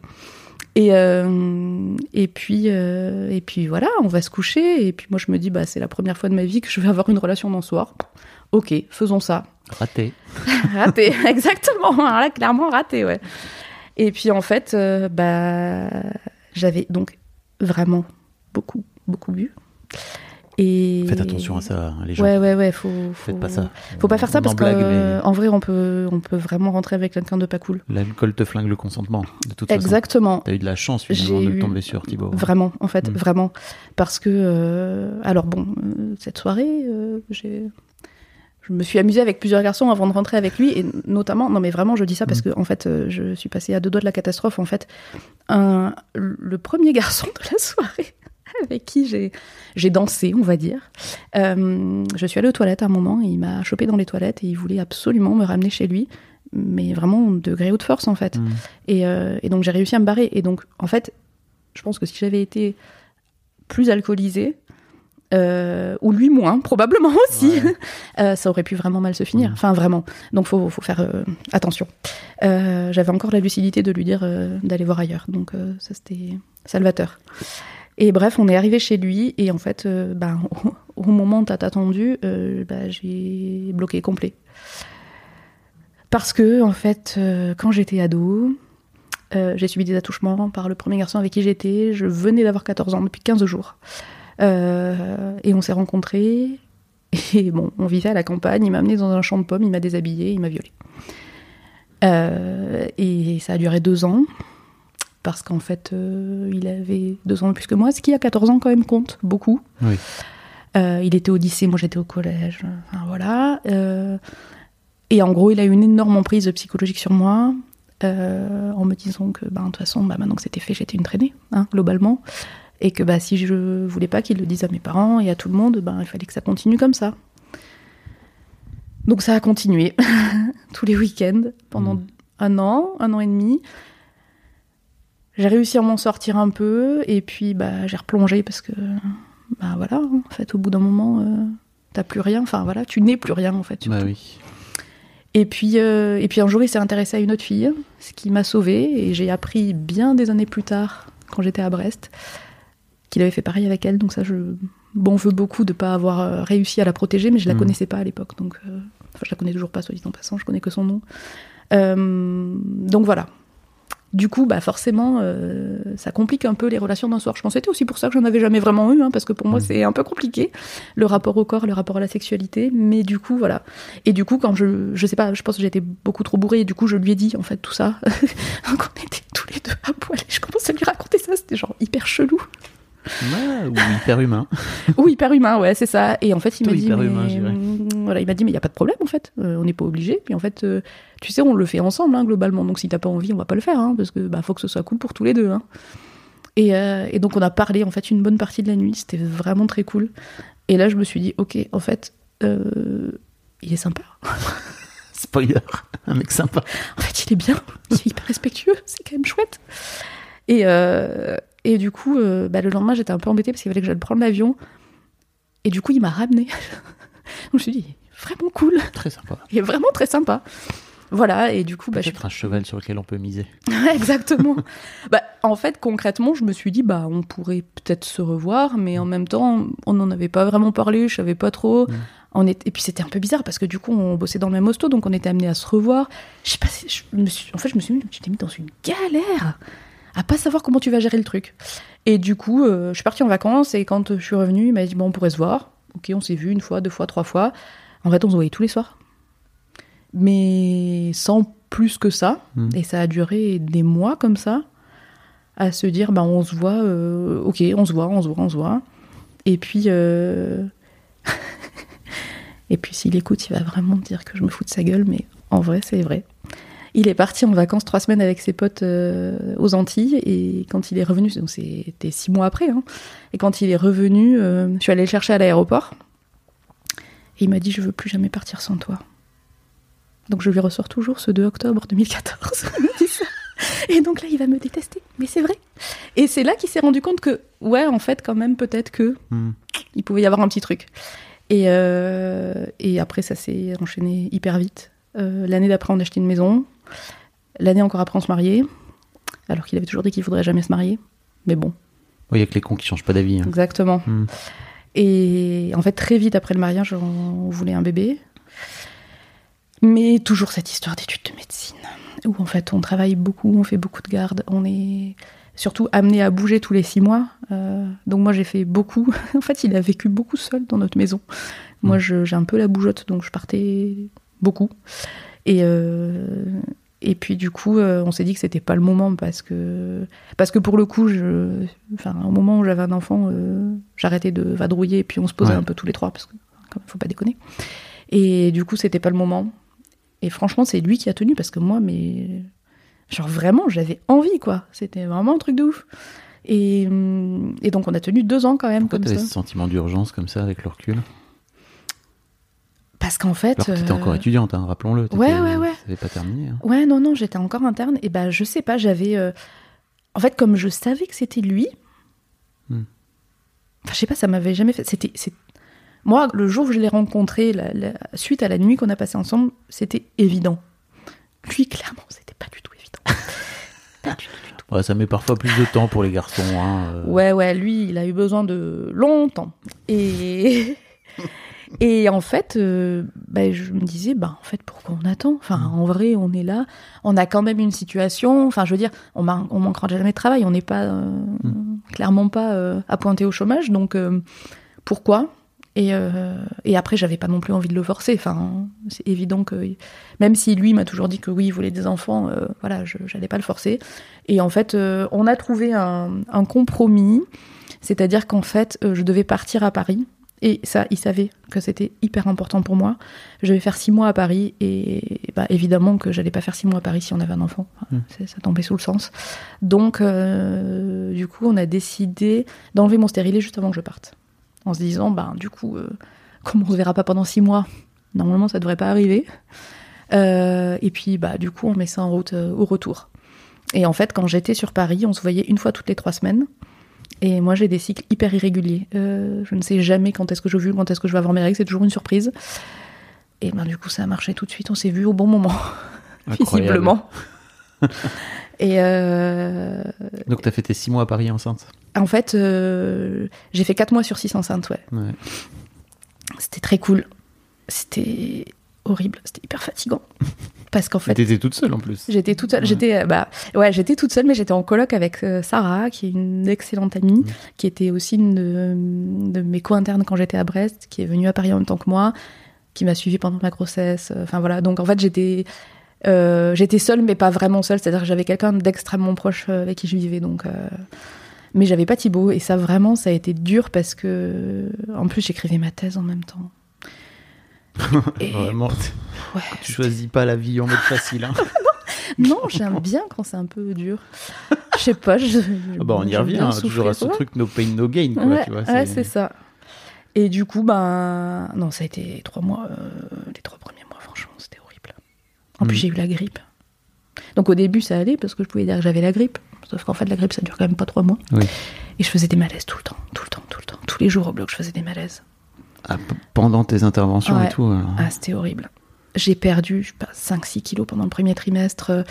Et, et, puis, et puis voilà, on va se coucher. Et puis moi, je me dis, bah, c'est la première fois de ma vie que je vais avoir une relation d'un soir. Ok, faisons ça. Raté. Raté, exactement. Alors Là, clairement raté, ouais. Et puis en fait, euh, bah, j'avais donc vraiment beaucoup, beaucoup bu. Et... Faites attention à ça, hein, les gens. Ouais, ouais, ouais, faut, faut... Faites pas ça. Faut pas faire ça parce qu'en mais vrai, on peut, on peut vraiment rentrer avec quelqu'un de pas cool. L'alcool te flingue le consentement, de toute façon. Exactement. T'as eu de la chance finalement de eu- tomber sur Thibaut. Vraiment, en fait, Mm. vraiment. Parce que, euh, alors bon, euh, cette soirée, j'ai. Je me suis amusée avec plusieurs garçons avant de rentrer avec lui, et notamment, non mais vraiment, je dis ça parce Mm. que en fait, euh, je suis passée à deux doigts de la catastrophe. En fait, un, le premier garçon de la soirée avec qui j'ai dansé, on va dire, euh, je suis allée aux toilettes à un moment, et il m'a chopé dans les toilettes et il voulait absolument me ramener chez lui, mais vraiment de gré ou de force en fait. Mm. Et, euh, et donc j'ai réussi à me barrer. Et donc, en fait, je pense que si j'avais été plus alcoolisée, euh, ou lui moins, probablement aussi, Ouais. euh, ça aurait pu vraiment mal se finir. Enfin, vraiment. Donc, faut, faut faire euh, attention. J'avais encore la lucidité de lui dire d'aller voir ailleurs. Donc, ça, c'était salvateur. Et bref, on est arrivé chez lui, et en fait, ben, au, moment où t'as attendu, ben, j'ai bloqué complet. Parce que, en fait, quand j'étais ado, j'ai subi des attouchements par le premier garçon avec qui j'étais. Je venais d'avoir 14 ans depuis 15 jours. Euh, et on s'est rencontrés. Et bon, on vivait à la campagne. Il m'a amené dans un champ de pommes, il m'a déshabillé, il m'a violé. Euh, et ça a duré deux ans. Parce qu'en fait, euh, il avait deux ans de plus que moi, ce qui à 14 ans quand même compte beaucoup. Oui. Euh, il était au lycée, moi j'étais au collège. Enfin, voilà. Et en gros, il a eu une énorme emprise psychologique sur moi, euh, en me disant que, ben, de toute façon, bah, maintenant que c'était fait, j'étais une traînée, hein, globalement. Et que bah, si je voulais pas qu'il le dise à mes parents et à tout le monde, ben, il fallait que ça continue comme ça. Donc ça a continué tous les week-ends pendant Mhm. un an, un an et demi. J'ai réussi à m'en sortir un peu et puis bah, j'ai replongé parce que bah voilà, en fait, au bout d'un moment, euh, t'as plus rien. Enfin voilà, tu n'es plus rien en fait. Bah oui. Et puis, euh, et puis un jour, il s'est intéressé à une autre fille, ce qui m'a sauvée. Et j'ai appris bien des années plus tard, quand j'étais à Brest, qu'il avait fait pareil avec elle. Donc ça, je m'en veux beaucoup de ne pas avoir euh, réussi à la protéger, mais je la Mhm. connaissais pas à l'époque. Donc, euh, enfin, je la connais toujours pas, soit dit en passant, je connais que son nom. Euh, donc voilà. Du coup, bah forcément, euh, ça complique un peu les relations d'un soir. Je pense que c'était aussi pour ça que j'en avais jamais vraiment eu, hein, parce que pour moi, Mhm. c'est un peu compliqué, le rapport au corps, le rapport à la sexualité. Mais du coup, voilà. Et du coup, quand je, je sais pas, je pense que j'étais beaucoup trop bourrée, et du coup, je lui ai dit, en fait, tout ça. Donc, on était tous les deux à poil, et je commence à lui raconter ça, c'était genre hyper chelou. Ouais, ou hyper humain. Ou hyper humain, ouais, c'est ça. Et en fait, il m'a dit, mais, humain, hum, voilà, il m'a dit, mais il y a pas de problème en fait. Euh, on n'est pas obligé. Puis en fait, euh, tu sais, on le fait ensemble, hein, globalement. Donc si t'as pas envie, on va pas le faire, hein, parce que bah faut que ce soit cool pour tous les deux. Hein. Et, euh, et donc on a parlé en fait une bonne partie de la nuit. C'était vraiment très cool. Et là, je me suis dit, ok, en fait, euh, il est sympa. Spoiler, un mec sympa. En fait, il est bien, il est hyper respectueux, c'est quand même chouette. Et, euh, et du coup, euh, bah, le lendemain, j'étais un peu embêtée parce qu'il fallait que j'aille prendre l'avion. Et du coup, il m'a ramené. Je me suis dit, vraiment cool, Très sympa. il est vraiment très sympa. Voilà, et du coup, bah, je... Un cheval sur lequel on peut miser. Exactement. bah, en fait, concrètement, je me suis dit, bah, on pourrait peut-être se revoir, mais en même temps, on n'en avait pas vraiment parlé, je savais pas trop. Mm. On est... Et puis c'était un peu bizarre parce que du coup, on bossait dans le même hosto, donc on était amenés à se revoir. Je sais pas, si- je me suis... en fait, je me suis mis, tu t'es mis dans une galère à pas savoir comment tu vas gérer le truc. Et du coup, euh, je suis partie en vacances et quand je suis revenue, il m'a dit, bon, on pourrait se voir. Ok, on s'est vu une fois, deux fois, trois fois. En fait, on se voyait tous les soirs. Mais sans plus que ça. Mm. Et ça a duré des mois comme ça, à se dire, bah, on se voit, euh, ok, on se voit, on se voit, on se voit. Et puis, euh, et puis s'il écoute, il va vraiment dire que je me fous de sa gueule, mais en vrai, c'est vrai. Il est parti en vacances trois semaines avec ses potes euh, aux Antilles, et quand il est revenu, donc c'était six mois après, hein, et quand il est revenu, euh, je suis allée le chercher à l'aéroport, et il m'a dit, je veux plus jamais partir sans toi. Donc je lui ressors toujours ce 2 octobre 2014. Il me dit ça. Et donc là, il va me détester. Mais c'est vrai. Et c'est là qu'il s'est rendu compte que, ouais, en fait, quand même, peut-être que Hmm. il pouvait y avoir un petit truc. Et, euh, et après, ça s'est enchaîné hyper vite. Euh, L'année d'après, on a acheté une maison. L'année encore après, on se mariait. Alors qu'il avait toujours dit qu'il faudrait jamais se marier. Mais bon, Il y a que les cons qui changent pas d'avis. hein. exactement. Hmm. Et en fait, très vite après le mariage, on voulait un bébé. Mais toujours cette histoire d'études de médecine, où en fait on travaille beaucoup, on fait beaucoup de gardes, on est surtout amené à bouger tous les six mois. Euh, donc moi j'ai fait beaucoup. en fait, il a vécu beaucoup seul dans notre maison. Moi je- j'ai un peu la bougeotte, donc je partais beaucoup. Et, euh, et puis du coup, euh, on s'est dit que c'était pas le moment parce que parce que pour le coup, je, enfin au moment où j'avais un enfant, euh, j'arrêtais de vadrouiller et puis on se posait Ouais. un peu tous les trois parce que quand même, faut pas déconner. Et du coup, c'était pas le moment. Et franchement, c'est lui qui a tenu parce que moi, mais genre vraiment, j'avais envie quoi. C'était vraiment un truc de ouf. Et, et donc on a tenu deux ans quand même Pourquoi comme t'avais ça. ce sentiment d'urgence comme ça avec le recul? Parce qu'en fait, Alors t'étais euh, encore étudiante, hein, rappelons-le. ouais, ouais, ouais. T'avais pas terminé. hein. Ouais, non, non, j'étais encore interne. Et ben, je sais pas, j'avais. euh, En fait, comme je savais que c'était lui. Hmm. Enfin, je sais pas, ça m'avait jamais fait. C'était. Moi, le jour où je l'ai rencontré, la- la- suite à la nuit qu'on a passée ensemble, c'était évident. Lui, clairement, c'était pas du tout évident. pas du tout, du tout. Ouais, ça met parfois plus de temps pour les garçons. hein, euh. Ouais, ouais, lui, il a eu besoin de longtemps. Et. Et en fait, euh, ben, je me disais, ben, en fait, pourquoi on attend? Enfin, en vrai, on est là, on a quand même une situation. Enfin, je veux dire, on, on manquera jamais de travail, on n'est pas, euh, clairement pas euh, à pointer au chômage. Donc, euh, pourquoi? Et, et après, j'avais pas non plus envie de le forcer. Enfin, c'est évident que, même si lui m'a toujours dit que oui, il voulait des enfants, voilà, je j'allais pas le forcer. Et en fait, on a trouvé un, un compromis, c'est-à-dire qu'en fait, je devais partir à Paris. Et ça, il savait que c'était hyper important pour moi. Je vais faire six mois à Paris et bah, évidemment que j'allais pas faire six mois à Paris si on avait un enfant. Enfin, Mm. c'est- Ça tombait sous le sens. Donc, euh, du coup, on a décidé d'enlever mon stérilet juste avant que je parte. En se disant, bah, du coup, euh, comme on se verra pas pendant six mois, normalement, ça devrait pas arriver. Euh, et puis, bah, du coup, on met ça en route au retour. Et en fait, quand j'étais sur Paris, on se voyait une fois toutes les trois semaines. Et moi, j'ai des cycles hyper irréguliers. Euh, je ne sais jamais quand est-ce que je vu, quand est-ce que je vais avoir mes règles. C'est toujours une surprise. Et ben du coup, ça a marché tout de suite. On s'est vu au bon moment, visiblement. Et euh, Donc, t'as fait tes six mois à Paris enceinte? en fait, euh, j'ai fait 4 mois sur 6 enceintes, ouais. Ouais. C'était très cool. C'était horrible, c'était hyper fatigant. Parce qu'en fait, t'étais toute seule en plus. j'étais toute seule. Ouais. J'étais, euh, bah, ouais, j'étais toute seule, mais j'étais en coloc avec euh, Sarah, qui est une excellente amie, qui était aussi une de, de mes co-internes quand j'étais à Brest, qui est venue à Paris en même temps que moi, qui m'a suivie pendant ma grossesse. euh, Enfin voilà. Donc en fait, j'étais, euh, j'étais seule, mais pas vraiment seule. C'est-à-dire que j'avais quelqu'un d'extrêmement proche avec qui je vivais. Donc, euh, mais j'avais pas Thibaut, et ça vraiment, ça a été dur parce que, en plus, j'écrivais ma thèse en même temps. Et- Vraiment, Ouais. tu choisis pas la vie en mode facile. Hein. Non, j'aime bien quand c'est un peu dur. Je sais pas. Je, Ah bah, on y revient, hein, toujours à ce ouais. truc no pain, no gain. Quoi, ouais, tu vois, ouais, c'est ça. Et du coup, ben, non, ça a été les trois mois, euh, les trois premiers mois, franchement, c'était horrible. En plus, Mm. j'ai eu la grippe. Donc au début, ça allait parce que je pouvais dire que j'avais la grippe. Sauf qu'en fait, la grippe, ça dure quand même pas trois mois. Oui. Et je faisais des malaises tout le temps, tout le temps, tout le temps. Tous les jours au bloc, je faisais des malaises. Ah, pendant tes interventions Ouais. et tout. alors. Ah, c'était horrible. J'ai perdu, je sais pas, 5-6 kilos pendant le premier trimestre. Euh,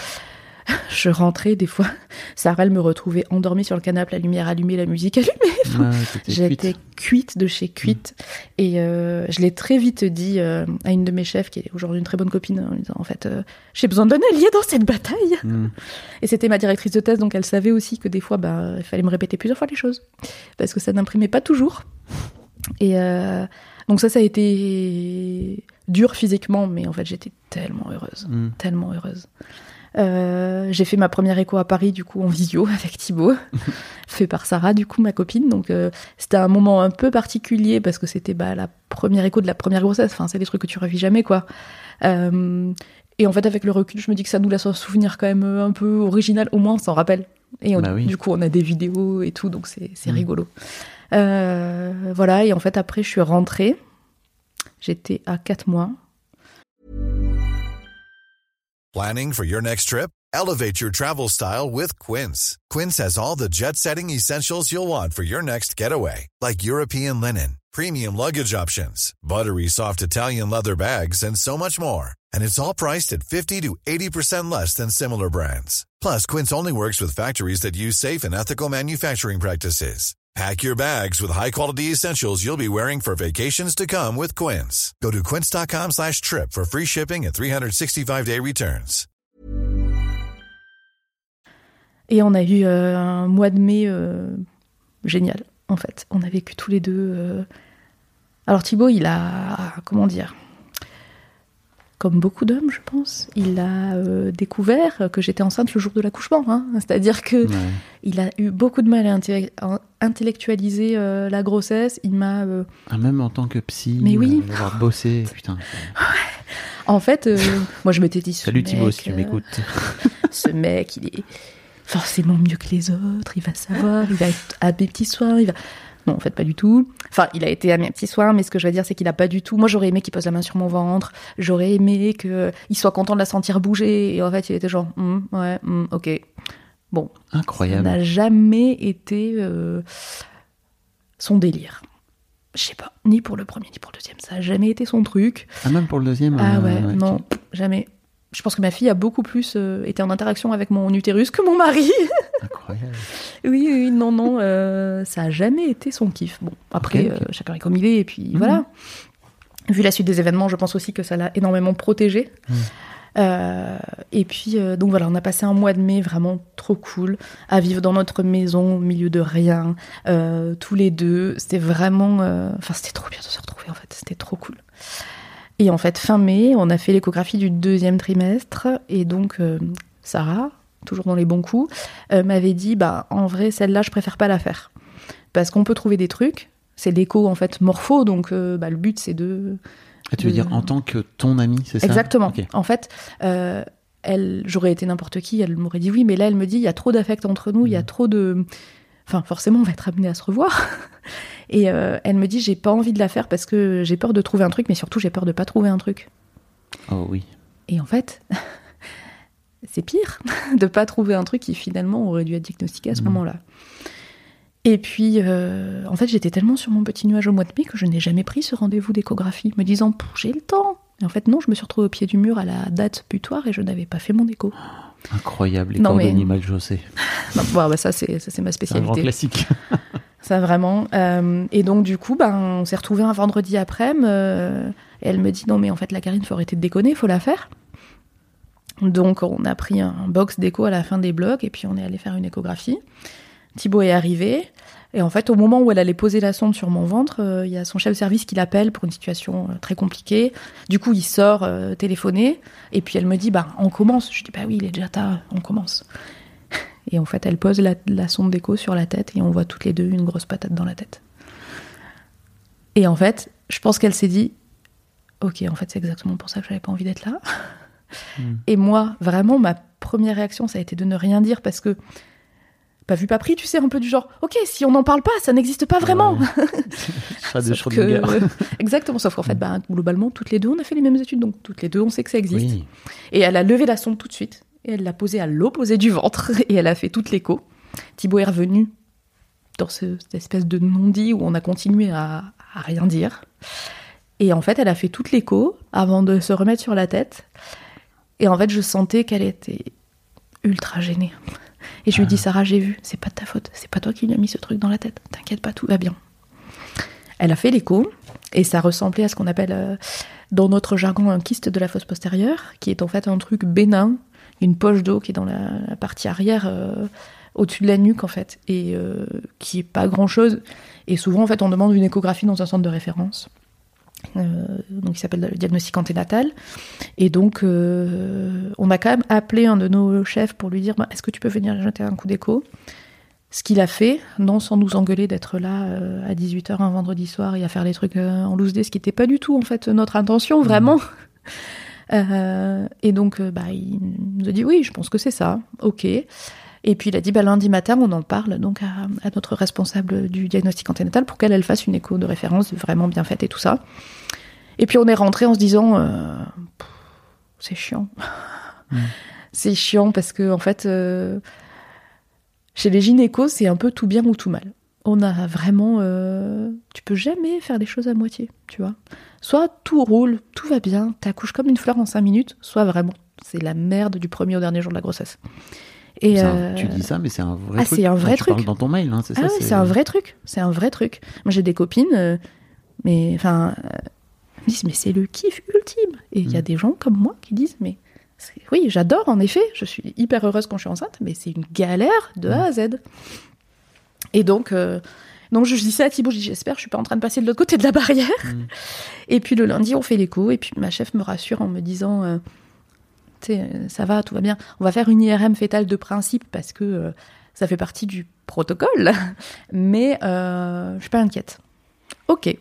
Je rentrais des fois. Sarah, elle me retrouvait endormie sur le canapé, la lumière allumée, la musique allumée. Ouais, J'étais cuite. cuite de chez cuite. Et euh, je l'ai très vite dit euh, à une de mes chefs, qui est aujourd'hui une très bonne copine, en lui disant en fait, euh, j'ai besoin d'un allié dans cette bataille. Mm. Et c'était ma directrice de thèse, donc elle savait aussi que des fois, bah, il fallait me répéter plusieurs fois les choses. Parce que ça n'imprimait pas toujours. Et euh, donc ça, ça a été dur physiquement, mais en fait, j'étais tellement heureuse. Mm. Tellement heureuse. Euh, j'ai fait ma première écho à Paris, du coup, en visio avec Thibaut, fait par Sarah, du coup, ma copine. Donc, euh, c'était un moment un peu particulier parce que c'était bah, la première écho de la première grossesse. Enfin, c'est des trucs que tu revis jamais, quoi. Euh, et en fait, avec le recul, je me dis que ça nous laisse un souvenir quand même un peu original. Au moins, on s'en rappelle. Et on- Bah oui. du coup, on a des vidéos et tout, donc c'est c'est Mm. rigolo. Euh, voilà, et en fait, après, je suis rentrée. J'étais à 4 mois. Planning for your next trip? Elevate your travel style with Quince. Quince has all the jet setting essentials you'll want for your next getaway, like European linen, premium luggage options, buttery soft Italian leather bags, and so much more. And it's all priced at 50 to 80% less than similar brands. Plus, Quince only works with factories that use safe and ethical manufacturing practices. Pack your bags with high-quality essentials you'll be wearing for vacations to come with Quince. Go to quince.com slash trip for free shipping and 365-day returns. Et on a eu euh, un mois de mai euh, génial, en fait. On a vécu tous les deux. euh. Alors Thibaut, il a, comment dire, comme beaucoup d'hommes, je pense, il a euh, découvert que j'étais enceinte le jour de l'accouchement. hein. C'est-à-dire que Ouais. il a eu beaucoup de mal à intellec- à intellectualiser euh, la grossesse. Il m'a, euh, Ah, même en tant que psy, Mais oui. d'avoir bossé, putain. en fait, moi je m'étais dit. ce Salut Thibaut, mec, si tu m'écoutes. ce mec, il est forcément mieux que les autres, il va savoir, il va être à mes petits soins, il va... Non, en fait, pas du tout. Enfin, il a été à mes petits soins, mais ce que je veux dire, c'est qu'il a pas du tout... Moi, j'aurais aimé qu'il pose la main sur mon ventre, j'aurais aimé qu'il soit content de la sentir bouger, et en fait, il était genre, Hum, ouais, hum, ok. Bon, ça Incroyable. n'a jamais été euh, son délire. Je sais pas, ni pour le premier, ni pour le deuxième, ça a jamais été son truc. Ah, même pour le deuxième Ah euh, ouais, ok. non, jamais. Je pense que ma fille a beaucoup plus euh, été en interaction avec mon utérus que mon mari. Incroyable. oui, oui, non, non, euh, ça a jamais été son kiff. Bon, après, euh, chacun est comme il est, et puis Mhm. voilà. Vu la suite des événements, je pense aussi que ça l'a énormément protégé. Mhm. Et puis, donc voilà, on a passé un mois de mai vraiment trop cool, à vivre dans notre maison au milieu de rien, tous les deux. C'était vraiment. Enfin, c'était trop bien de se retrouver, en fait. C'était trop cool. Et en fait, fin mai, on a fait l'échographie du deuxième trimestre. Et donc, euh, Sarah, toujours dans les bons coups, euh, m'avait dit bah, en vrai, celle-là, je préfère pas la faire. Parce qu'on peut trouver des trucs. C'est l'écho, en fait, morpho. Donc, euh, bah, le but, c'est de. Ah, tu veux dire en tant que ton ami, c'est ça? Exactement. En fait, elle, j'aurais été n'importe qui, elle m'aurait dit oui, mais là, elle me dit il y a trop d'affect entre nous, il y Mm. a trop de. Enfin, forcément, on va être amené à se revoir. Et euh, elle me dit j'ai pas envie de la faire parce que j'ai peur de trouver un truc, mais surtout j'ai peur de pas trouver un truc. Oh oui. Et en fait, c'est pire de pas trouver un truc qui finalement aurait dû être diagnostiqué à ce Mhm. moment-là. Et puis, euh, en fait, j'étais tellement sur mon petit nuage au mois de mai que je n'ai jamais pris ce rendez-vous d'échographie, me disant j'ai le temps, Et en fait, non, je me suis retrouvée au pied du mur à la date butoir et je n'avais pas fait mon écho. Incroyable, les Non, mais-. Non, bon, bah, ça, c'est ça, c'est ma C'est un grand spécialité. classique. Ça vraiment. Euh, et donc du coup, ben, on s'est retrouvés un vendredi après-midi. euh, et elle me dit non mais en fait la Karine, faut arrêter de déconner, faut la faire. Donc on a pris un box d'écho à la fin des blocs et puis on est allé faire une échographie. Thibaut est arrivé. Et en fait, au moment où elle allait poser la sonde sur mon ventre, euh, il y a son chef de service qui l'appelle pour une situation euh, très compliquée. Du coup, il sort euh, téléphoner. Et puis elle me dit, bah, on commence. Je dis, bah oui, il est déjà tard, on commence. Et en fait, elle pose la, la sonde d'écho sur la tête et on voit toutes les deux une grosse patate dans la tête. Et en fait, je pense qu'elle s'est dit, ok, en fait, c'est exactement pour ça que j'avais pas envie d'être là. Et moi, vraiment, ma première réaction, ça a été de ne rien dire parce que, pas vu, pas pris, tu sais, un peu du genre, ok, si on n'en parle pas, ça n'existe pas vraiment. Chat de que-. Exactement, sauf qu'en fait, bah, globalement, toutes les deux, on a fait les mêmes études, donc toutes les deux, on sait que ça existe. Oui. Et elle a levé la sonde tout de suite. Et elle l'a posée à l'opposé du ventre. Et elle a fait toute l'écho. Thibaut est revenu dans ce- cette espèce de non-dit où on a continué à, à rien dire. Et en fait, elle a fait toute l'écho avant de se remettre sur la tête. Et en fait, je sentais qu'elle était ultra gênée. Et je lui ai dit, Sarah, j'ai vu, c'est pas de ta faute. C'est pas toi qui lui as mis ce truc dans la tête. T'inquiète pas, tout va bien. Elle a fait l'écho. Et ça ressemblait à ce qu'on appelle euh, dans notre jargon un kyste de la fosse postérieure, qui est en fait un truc bénin, une poche d'eau qui est dans la, la partie arrière, euh, au-dessus de la nuque en fait, et euh, qui est pas grand-chose. Et souvent en fait on demande une échographie dans un centre de référence, donc qui s'appelle le diagnostic anténatal. Et donc euh, on a quand même appelé un de nos chefs pour lui dire Bah, est-ce que tu peux venir jeter un coup d'écho? Ce qu'il a fait, non sans nous engueuler d'être là euh, à 18h un vendredi soir et à faire les trucs euh, en loose day, ce qui n'était pas du tout en fait notre intention, vraiment. Euh, et donc, euh, bah, il nous a dit oui, je pense que c'est ça, ok. Et puis il a dit bah, lundi matin, on en parle donc à, à notre responsable du diagnostic anténatal pour qu'elle elle fasse une écho de référence vraiment bien faite et tout ça. Et puis on est rentré en se disant euh, c'est chiant. c'est chiant parce que en fait, euh, chez les gynécos, c'est un peu tout bien ou tout mal. On a vraiment, euh, tu peux jamais faire les choses à moitié, tu vois. Soit tout roule, tout va bien, t'accouches comme une fleur en cinq minutes, soit vraiment, c'est la merde du premier au dernier jour de la grossesse. Et un- euh, Tu dis ça, mais c'est un vrai ah, truc. c'est un vrai tu truc. parles dans ton mail, hein, c'est ah ça c'est un vrai truc, c'est un vrai truc. Moi j'ai des copines, euh, mais enfin, euh, disent mais c'est le kiff ultime. Et il y a Mm. des gens comme moi qui disent mais oui j'adore en effet, je suis hyper heureuse quand je suis enceinte, mais c'est une galère de A à Z. Et donc, euh, donc je dis ça à Thibaut, j'espère je suis pas en train de passer de l'autre côté de la barrière. Mm. Et puis le lundi on fait l'écho et puis ma chef me rassure en me disant euh, ça va, tout va bien. On va faire une IRM fétale de principe parce que euh, ça fait partie du protocole, mais euh, je suis pas inquiète. Ok.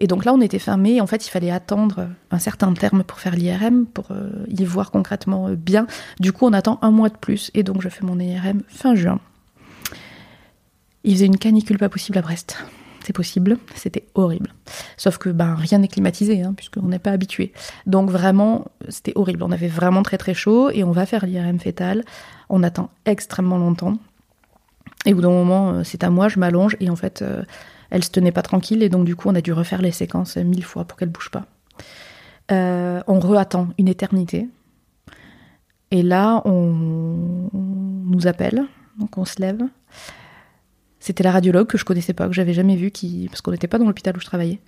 Et donc là, on était fermé. En fait, il fallait attendre un certain terme pour faire l'IRM, pour euh, y voir concrètement euh, bien. Du coup, on attend un mois de plus. Et donc, je fais mon IRM fin juin. Il faisait une canicule pas possible à Brest. C'est possible, c'était horrible. Sauf que ben, rien n'est climatisé, hein, puisqu'on n'est pas habitué. Donc vraiment, c'était horrible. On avait vraiment très très chaud et on va faire l'IRM fétale. On attend extrêmement longtemps. Et au bout d'un moment, euh, c'est à moi, je m'allonge et en fait, euh, elle se tenait pas tranquille et donc du coup, on a dû refaire les séquences mille fois pour qu'elle bouge pas. Euh, on re-attend une éternité. Et là, on nous appelle, donc on se lève. C'était la radiologue que je connaissais pas, que j'avais jamais vue, qui... parce qu'on n'était pas dans l'hôpital où je travaillais.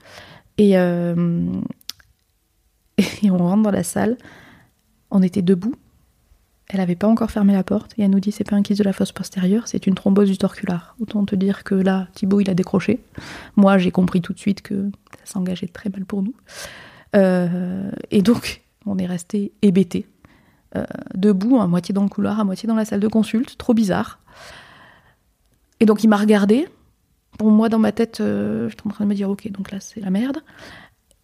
Et, euh, et on rentre dans la salle. On était debout. Elle n'avait pas encore fermé la porte et elle nous dit c'est pas un kyste de la fosse postérieure, c'est une thrombose du torculaire. Autant te dire que là, Thibaut il a décroché. Moi j'ai compris tout de suite que ça s'engageait très mal pour nous. Euh, et donc on est resté hébété, euh, debout, à moitié dans le couloir, à moitié dans la salle de consulte, trop bizarre. Et donc il m'a regardé. Pour moi, dans ma tête, euh, j'étais en train de me dire, ok, donc là c'est la merde.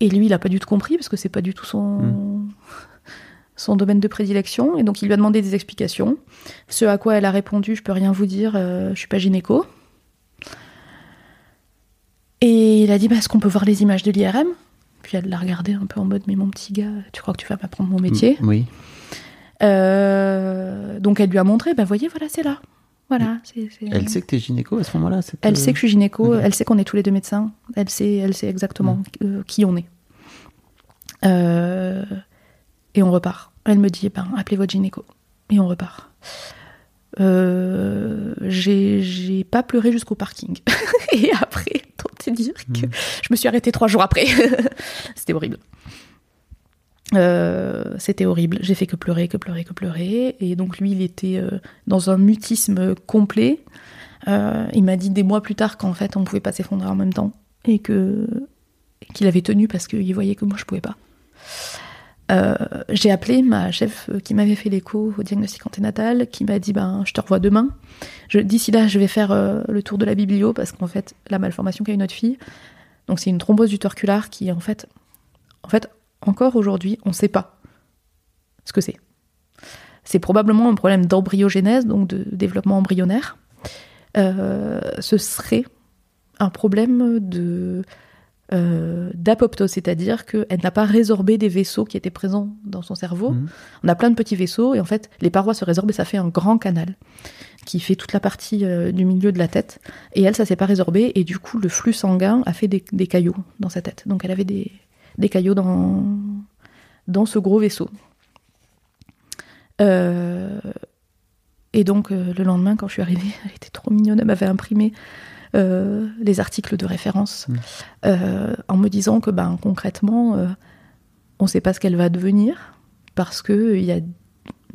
Et lui, il a pas du tout compris parce que c'est pas du tout son son domaine de prédilection. Et donc il lui a demandé des explications. Ce à quoi elle a répondu, je peux rien vous dire, euh, je suis pas gynéco. Et il a dit, bah, est-ce qu'on peut voir les images de l'IRM Puis elle l'a regardé un peu en mode, mais mon petit gars, tu crois que tu vas m'apprendre mon métier? Oui. Euh, Donc elle lui a montré, bah voyez, voilà, c'est là. Voilà, Elle sait que t'es gynéco à ce moment-là elle sait que je suis gynéco, elle sait qu'on est tous les deux médecins, elle sait, elle sait exactement euh, qui on est. Euh, et on repart. Elle me dit, eh ben, appelez votre gynéco. Et on repart. Euh, j'ai pas pleuré jusqu'au parking. et après, tant te dire que Mm. je me suis arrêtée trois jours après. C'était horrible. Euh, C'était horrible. J'ai fait que pleurer, que pleurer, que pleurer. Et donc lui, il était euh, dans un mutisme complet. Euh, il m'a dit des mois plus tard qu'en fait, on pouvait pas s'effondrer en même temps et que qu'il avait tenu parce qu'il voyait que moi je pouvais pas. J'ai appelé ma chef qui m'avait fait l'écho au diagnostic anténatal, qui m'a dit ben je te revois demain. D'ici là, je vais faire le tour de la biblio parce qu'en fait la malformation qu'a eu notre fille, donc c'est une thrombose du torculaire qui en fait, en fait encore aujourd'hui on ne sait pas ce que c'est. C'est probablement un problème d'embryogénèse, donc de développement embryonnaire. Euh, ce serait un problème de euh, d'apoptose, c'est-à-dire qu'elle n'a pas résorbé des vaisseaux qui étaient présents dans son cerveau. Mhm. On a plein de petits vaisseaux et en fait, les parois se résorbent et ça fait un grand canal qui fait toute la partie euh, du milieu de la tête. Et elle, ça s'est pas résorbé et du coup, le flux sanguin a fait des, des caillots dans sa tête. Donc, elle avait des, des caillots dans, dans ce gros vaisseau. Euh, et donc, euh, le lendemain, quand je suis arrivée, elle était trop mignonne, elle m'avait imprimé euh, les articles de référence Mm. euh, en me disant que ben, concrètement, on ne sait pas ce qu'elle va devenir parce qu'il y a,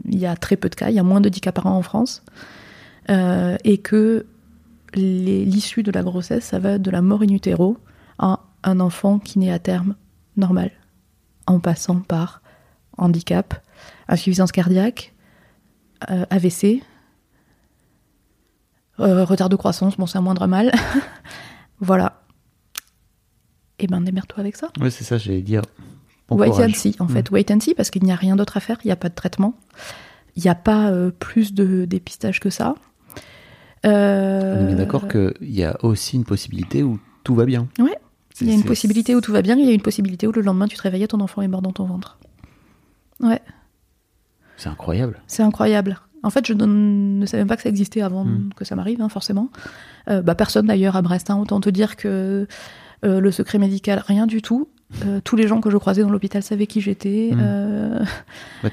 y a très peu de cas, il y a moins de 10 cas par an en France, et que l'issue de la grossesse, ça va de la mort in utero à un enfant qui naît à terme normal, en passant par handicap, insuffisance cardiaque, euh, AVC, euh, retard de croissance, bon c'est un moindre mal. voilà. Et ben démerde-toi avec ça. Ouais, c'est ça, j'allais dire. Bon wait courage. and see, en fait. Wait and see, parce qu'il n'y a rien d'autre à faire, il n'y a pas de traitement. Il n'y a pas euh, plus de dépistage que ça. On est d'accord qu'il y a aussi une possibilité où tout va bien. Ouais. Il y a une possibilité où tout va bien, il y a une possibilité où le lendemain tu te réveilles et ton enfant est mort dans ton ventre. Ouais, C'est incroyable. c'est incroyable. En fait, je ne savais même pas que ça existait avant Mm. que ça m'arrive, hein, forcément. Euh, bah, personne d'ailleurs à Brest, hein, autant te dire que euh, le secret médical, rien du tout. Euh, tous les gens que je croisais dans l'hôpital savaient qui j'étais. Mm. Euh, Bah,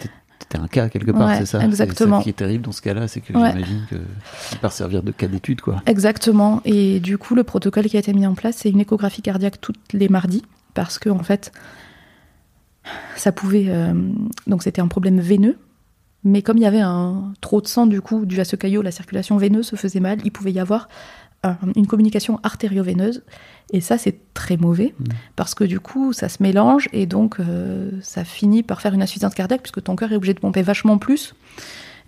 T'es un cas quelque part, Ouais, c'est ça. Exactement. ça qui est terrible dans ce cas-là, c'est que Ouais. j'imagine que ça peut servir de cas d'étude, quoi. Exactement. Et du coup, le protocole qui a été mis en place, c'est une échographie cardiaque tous les mardis, parce que en fait, ça pouvait. euh, donc, c'était un problème veineux, mais comme il y avait un trop de sang du coup dû à ce caillot, la circulation veineuse se faisait mal. Il pouvait y avoir un- une communication artério-veineuse, et ça, c'est très mauvais, Mm. parce que du coup, ça se mélange et donc euh, ça finit par faire une insuffisance cardiaque, puisque ton cœur est obligé de pomper vachement plus.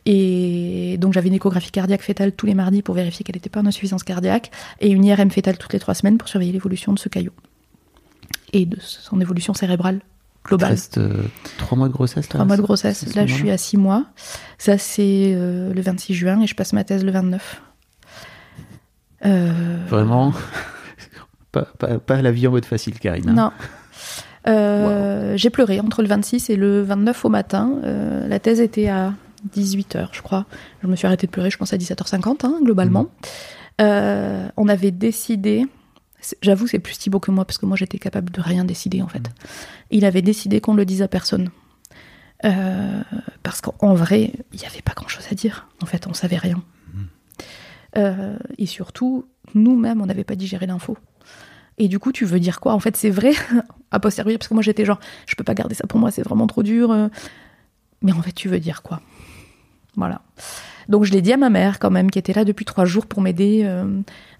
Et donc j'avais une échographie cardiaque fétale tous les mardis pour vérifier qu'elle n'était pas en insuffisance cardiaque et une IRM fétale toutes les trois semaines pour surveiller l'évolution de ce caillot et de son évolution cérébrale Il globale. reste euh, trois mois de grossesse, là Trois mois de grossesse. Là, je suis à six mois. Ça, c'est euh, le 26 juin et je passe ma thèse le 29. Euh, Vraiment? pas, pas, pas la vie en mode facile, Karine. hein. Non. Euh, J'ai pleuré entre le 26 et le 29 au matin. Euh, la thèse était à 18h, je crois. Je me suis arrêtée de pleurer, je pense à 17h50, hein, globalement. Euh, on avait décidé, j'avoue, c'est plus Thibaut que moi, parce que moi, j'étais capable de rien décider, en fait. Il avait décidé qu'on ne le dise à personne. Parce qu'en vrai, il n'y avait pas grand-chose à dire. En fait, on savait rien. Euh, et surtout, nous-mêmes, on n'avait pas digéré l'info. Et du coup, tu veux dire quoi? En fait, c'est vrai, à posteriori, parce que moi j'étais genre, je peux pas garder ça pour moi, c'est vraiment trop dur. euh. Mais en fait, tu veux dire quoi? Voilà. Donc je l'ai dit à ma mère quand même, qui était là depuis trois jours pour m'aider euh,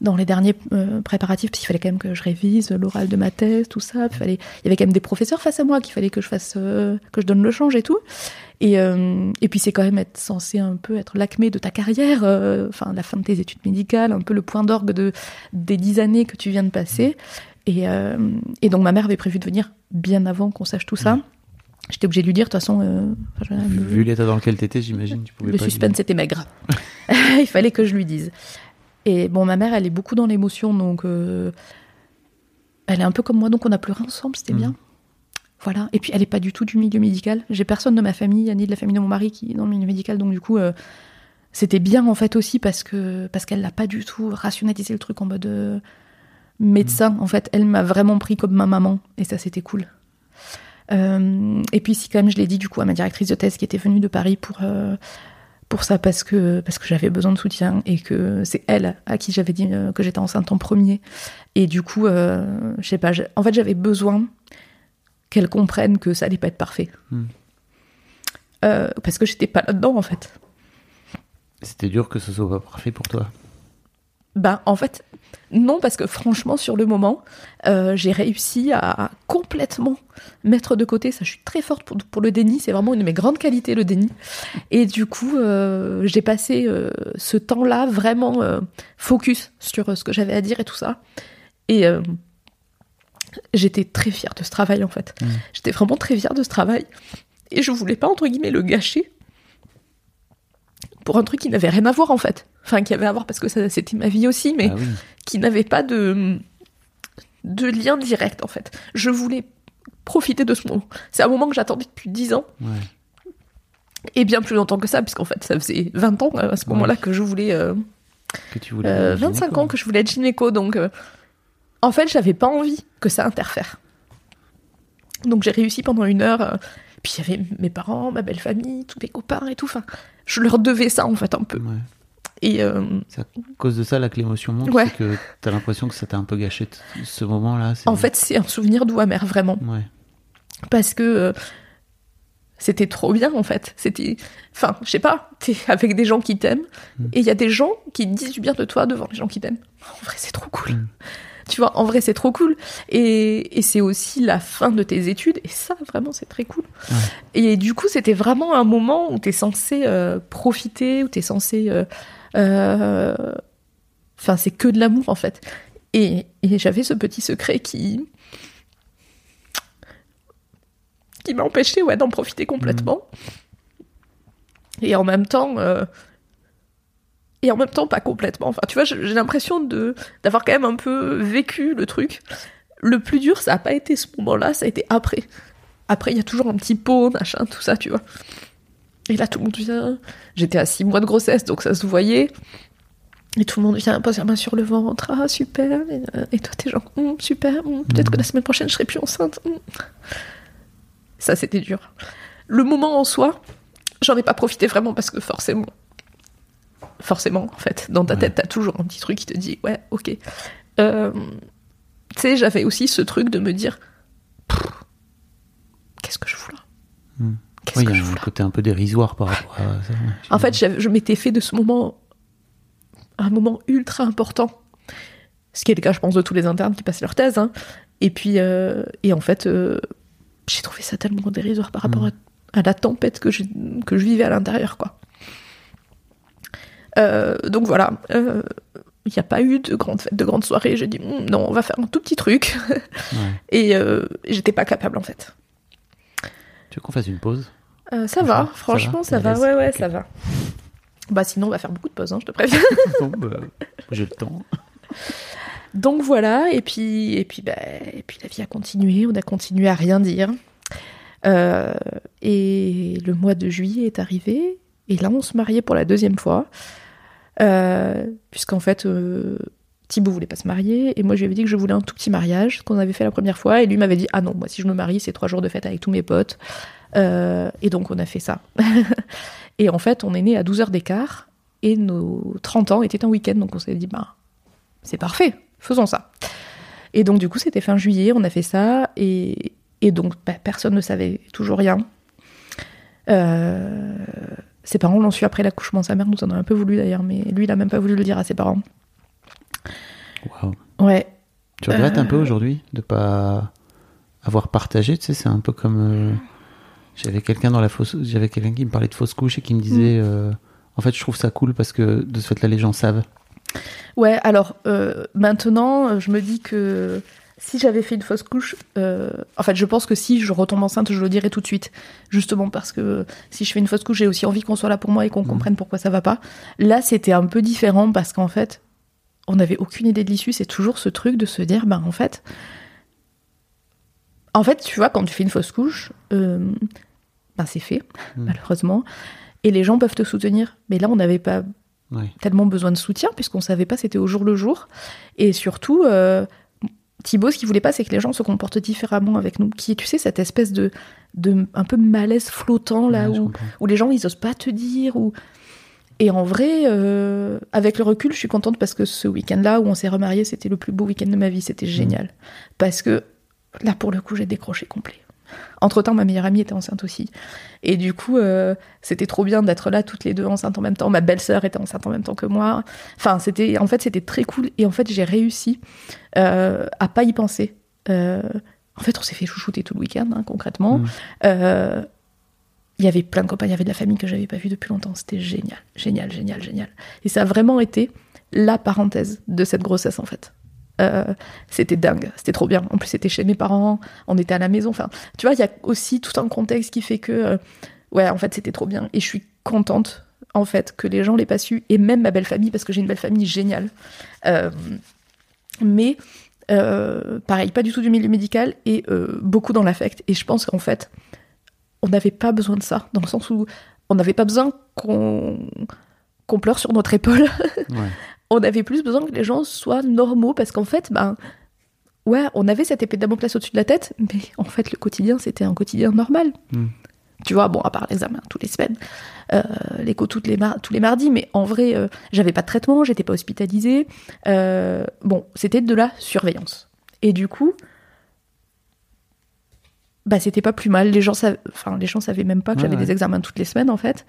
dans les derniers euh, préparatifs, parce qu'il fallait quand même que je révise l'oral de ma thèse, tout ça. Il, fallait... il y avait quand même des professeurs face à moi qu'il fallait que je fasse, euh, que je donne le change et tout. Et, euh, et puis c'est quand même être censé un peu être l'acmé de ta carrière, euh, enfin la fin de tes études médicales, un peu le point d'orgue de, des dix années que tu viens de passer. Et, euh, et donc ma mère avait prévu de venir bien avant qu'on sache tout ça. J'étais obligée de lui dire, de toute façon, euh, enfin, Vu, le- vu l'état dans lequel t'étais, j'imagine, tu pouvais le pas. suspense était maigre. Il fallait que je lui dise. Et bon, ma mère, elle est beaucoup dans l'émotion, donc euh, elle est un peu comme moi, donc on a pleuré ensemble, c'était bien. Voilà. Et puis elle est pas du tout du milieu médical. J'ai personne de ma famille, ni de la famille de mon mari qui est dans le milieu médical, donc du coup, euh, c'était bien en fait aussi parce que parce qu'elle n'a pas du tout rationalisé le truc en mode euh, médecin. En fait, elle m'a vraiment pris comme ma maman, et ça c'était cool. Euh, et puis si quand même je l'ai dit du coup à ma directrice de thèse qui était venue de Paris pour euh, pour ça parce que parce que j'avais besoin de soutien et que c'est elle à qui j'avais dit euh, que j'étais enceinte en premier et du coup euh, je sais pas en fait j'avais besoin qu'elle comprenne que ça allait pas être parfait Hmm. Parce que j'étais pas là dedans en fait C'était dur que ce soit pas parfait pour toi. Ben, en fait, non, parce que franchement, sur le moment, euh, j'ai réussi à complètement mettre de côté. Ça, je suis très forte pour, pour le déni. C'est vraiment une de mes grandes qualités, le déni. Et du coup, euh, j'ai passé euh, ce temps-là vraiment focus sur ce que j'avais à dire et tout ça. Et j'étais très fière de ce travail, en fait. Mmh. J'étais vraiment très fière de ce travail. Et je voulais pas, entre guillemets, le gâcher pour un truc qui n'avait rien à voir, en fait. Enfin, qui avait à voir parce que ça, c'était ma vie aussi, mais Ah oui. qui n'avait pas de, de lien direct en fait. Je voulais profiter de ce moment. C'est un moment que j'attendais depuis 10 ans Ouais. et bien plus longtemps que ça, puisqu'en fait ça faisait 20 ans euh, à ce Ouais. moment-là que je voulais. euh, Que tu voulais. euh, imaginer, 25 quoi. ans que je voulais être gynéco, donc euh, en fait j'avais pas envie que ça interfère. Donc j'ai réussi pendant une heure. euh, puis il y avait mes parents, ma belle famille, tous mes copains et tout. Enfin, je leur devais ça en fait un peu. Ouais. Et euh, C'est à cause de ça là que l'émotion monte. Ouais. C'est que t'as l'impression que ça t'a un peu gâché ce moment-là. en fait c'est un souvenir doux amer vraiment. Ouais. parce que euh, c'était trop bien en fait. C'était, enfin, je sais pas, t'es avec des gens qui t'aiment Mm. et il y a des gens qui disent du bien de toi devant les gens qui t'aiment. En vrai, c'est trop cool. Mm. Tu vois, en vrai, c'est trop cool. Et, et c'est aussi la fin de tes études et ça, vraiment, c'est très cool. Ouais. Et du coup, c'était vraiment un moment où t'es censé euh, profiter, où t'es censé, euh, euh, enfin, c'est que de l'amour en fait. Et, et j'avais ce petit secret qui, qui m'a empêché ouais, d'en profiter complètement. Et en même temps, et en même temps pas complètement. Enfin, tu vois, j'ai l'impression de d'avoir quand même un peu vécu le truc. Le plus dur, ça a pas été ce moment-là, ça a été après. Après, il y a toujours un petit pot, machin, tout ça, tu vois. Et là, tout le monde vient. J'étais à six mois de grossesse, donc ça se voyait. Et tout le monde vient poser la main sur le ventre. Ah, super. Et, toi, t'es genre, Hum, super. hum, Peut-être que la semaine prochaine, je serai plus enceinte. hum. Ça, c'était dur. Le moment en soi, j'en ai pas profité vraiment parce que forcément, forcément, en fait, dans ta Ouais. tête, t'as toujours un petit truc qui te dit, ouais, ok. Euh, tu sais, j'avais aussi ce truc de me dire, qu'est-ce que je fous là Hmm. Qu'est-ce Oui, que il y je fous là côté un peu dérisoire par rapport à ça. En fait, je m'étais fait de ce moment un moment ultra important. Ce qui est le cas, je pense, de tous les internes qui passent leur thèse. hein. Et puis, euh, et en fait, euh, j'ai trouvé ça tellement dérisoire par rapport à, à la tempête que je, que je vivais à l'intérieur, quoi. Euh, donc voilà, euh, il n'y a pas eu de grande fête, de grande soirée. J'ai dit, Hum, non, on va faire un tout petit truc. Ouais. Et euh, j'étais pas capable, en fait. Tu veux qu'on fasse une pause? Euh, ça va, va, franchement, ça ça va, Ouais, ouais, ça va. Bah sinon, on va faire beaucoup de pauses, hein, je te préviens. Bon, bah, J'ai le temps. Donc voilà, et puis, et puis, bah, et puis la vie a continué, on a continué à rien dire. Euh, et le mois de juillet est arrivé, et là on se mariait pour la deuxième fois. Euh, Puisqu'en fait, euh, Thibaut voulait pas se marier, et moi je lui avais dit que je voulais un tout petit mariage, ce qu'on avait fait la première fois, et lui m'avait dit Ah non, moi si je me marie, c'est trois jours de fête avec tous mes potes. Euh, et donc on a fait ça. et en fait, on est né à 12 heures d'écart, et nos 30 ans étaient un week-end, donc on s'est dit Bah, c'est parfait, faisons ça. Et donc, du coup, c'était fin juillet, on a fait ça, et, et donc, bah, personne ne savait toujours rien. Ses parents l'ont su après l'accouchement, sa mère nous en a un peu voulu d'ailleurs, mais lui, il a même pas voulu le dire à ses parents. Waouh. Ouais, Tu regrettes un peu Euh. aujourd'hui de pas avoir partagé? Tu sais, c'est un peu comme. euh, J'avais quelqu'un dans la fausse. J'avais quelqu'un qui me parlait de fausse couche et qui me disait. Mm. euh, En fait, je trouve ça cool parce que de ce fait-là, les gens savent. Ouais, alors maintenant, je me dis que si j'avais fait une fausse couche, euh, en fait, je pense que si je retombe enceinte, je le dirais tout de suite. Justement parce que si je fais une fausse couche, j'ai aussi envie qu'on soit là pour moi et qu'on comprenne pourquoi ça va pas. Là, c'était un peu différent parce qu'en fait, on n'avait aucune idée de l'issue. C'est toujours ce truc de se dire, ben en fait, en fait, tu vois, quand tu fais une fausse couche, euh, ben c'est fait, Mm. malheureusement, et les gens peuvent te soutenir. Mais là, on n'avait pas tellement besoin de soutien puisqu'on savait pas c'était au jour le jour et surtout euh, Thibaut, ce qu'il voulait pas, c'est que les gens se comportent différemment avec nous. Qui tu sais, cette espèce de, de un peu malaise flottant là Ouais, où, les gens ils osent pas te dire ou. Et en vrai, euh, avec le recul, je suis contente parce que ce week-end-là où on s'est remariés, c'était le plus beau week-end de ma vie. C'était génial. Parce que là, pour le coup, j'ai décroché complet. Entre-temps, ma meilleure amie était enceinte aussi. Et du coup, euh, c'était trop bien d'être là toutes les deux enceintes en même temps. Ma belle-sœur était enceinte en même temps que moi. Enfin, c'était, en fait, c'était très cool. Et en fait, j'ai réussi euh, à pas y penser. Euh, en fait, on s'est fait chouchouter tout le week-end, hein, concrètement. Mm. Euh, Il y avait plein de copains, il y avait de la famille que j'avais pas vue depuis longtemps. C'était génial, génial, génial, génial. Et ça a vraiment été la parenthèse de cette grossesse, en fait. Euh, c'était dingue, c'était trop bien. En plus, c'était chez mes parents, on était à la maison. Enfin, tu vois, il y a aussi tout un contexte qui fait que, euh, ouais, en fait, c'était trop bien. Et je suis contente, en fait, que les gens l'aient pas su, et même ma belle famille, parce que j'ai une belle famille géniale. Euh, mais, pareil, pas du tout du milieu médical et beaucoup dans l'affect. Et je pense qu'en fait, on n'avait pas besoin de ça, dans le sens où on n'avait pas besoin qu'on qu'on pleure sur notre épaule. Ouais. on avait plus besoin que les gens soient normaux parce qu'en fait, ben, ouais, on avait cette épée de Damoclès au-dessus de la tête, mais en fait, le quotidien, c'était un quotidien normal. Mm. Tu vois, bon, à part l'examen toutes les semaines, euh, l'écho toutes les tous les mardis, mais en vrai, euh, j'avais pas de traitement, j'étais pas hospitalisée. Euh, bon, c'était de la surveillance. Et du coup, bah, c'était pas plus mal. Les gens, enfin, les gens savaient même pas que Ouais, j'avais ouais. des examens toutes les semaines, en fait.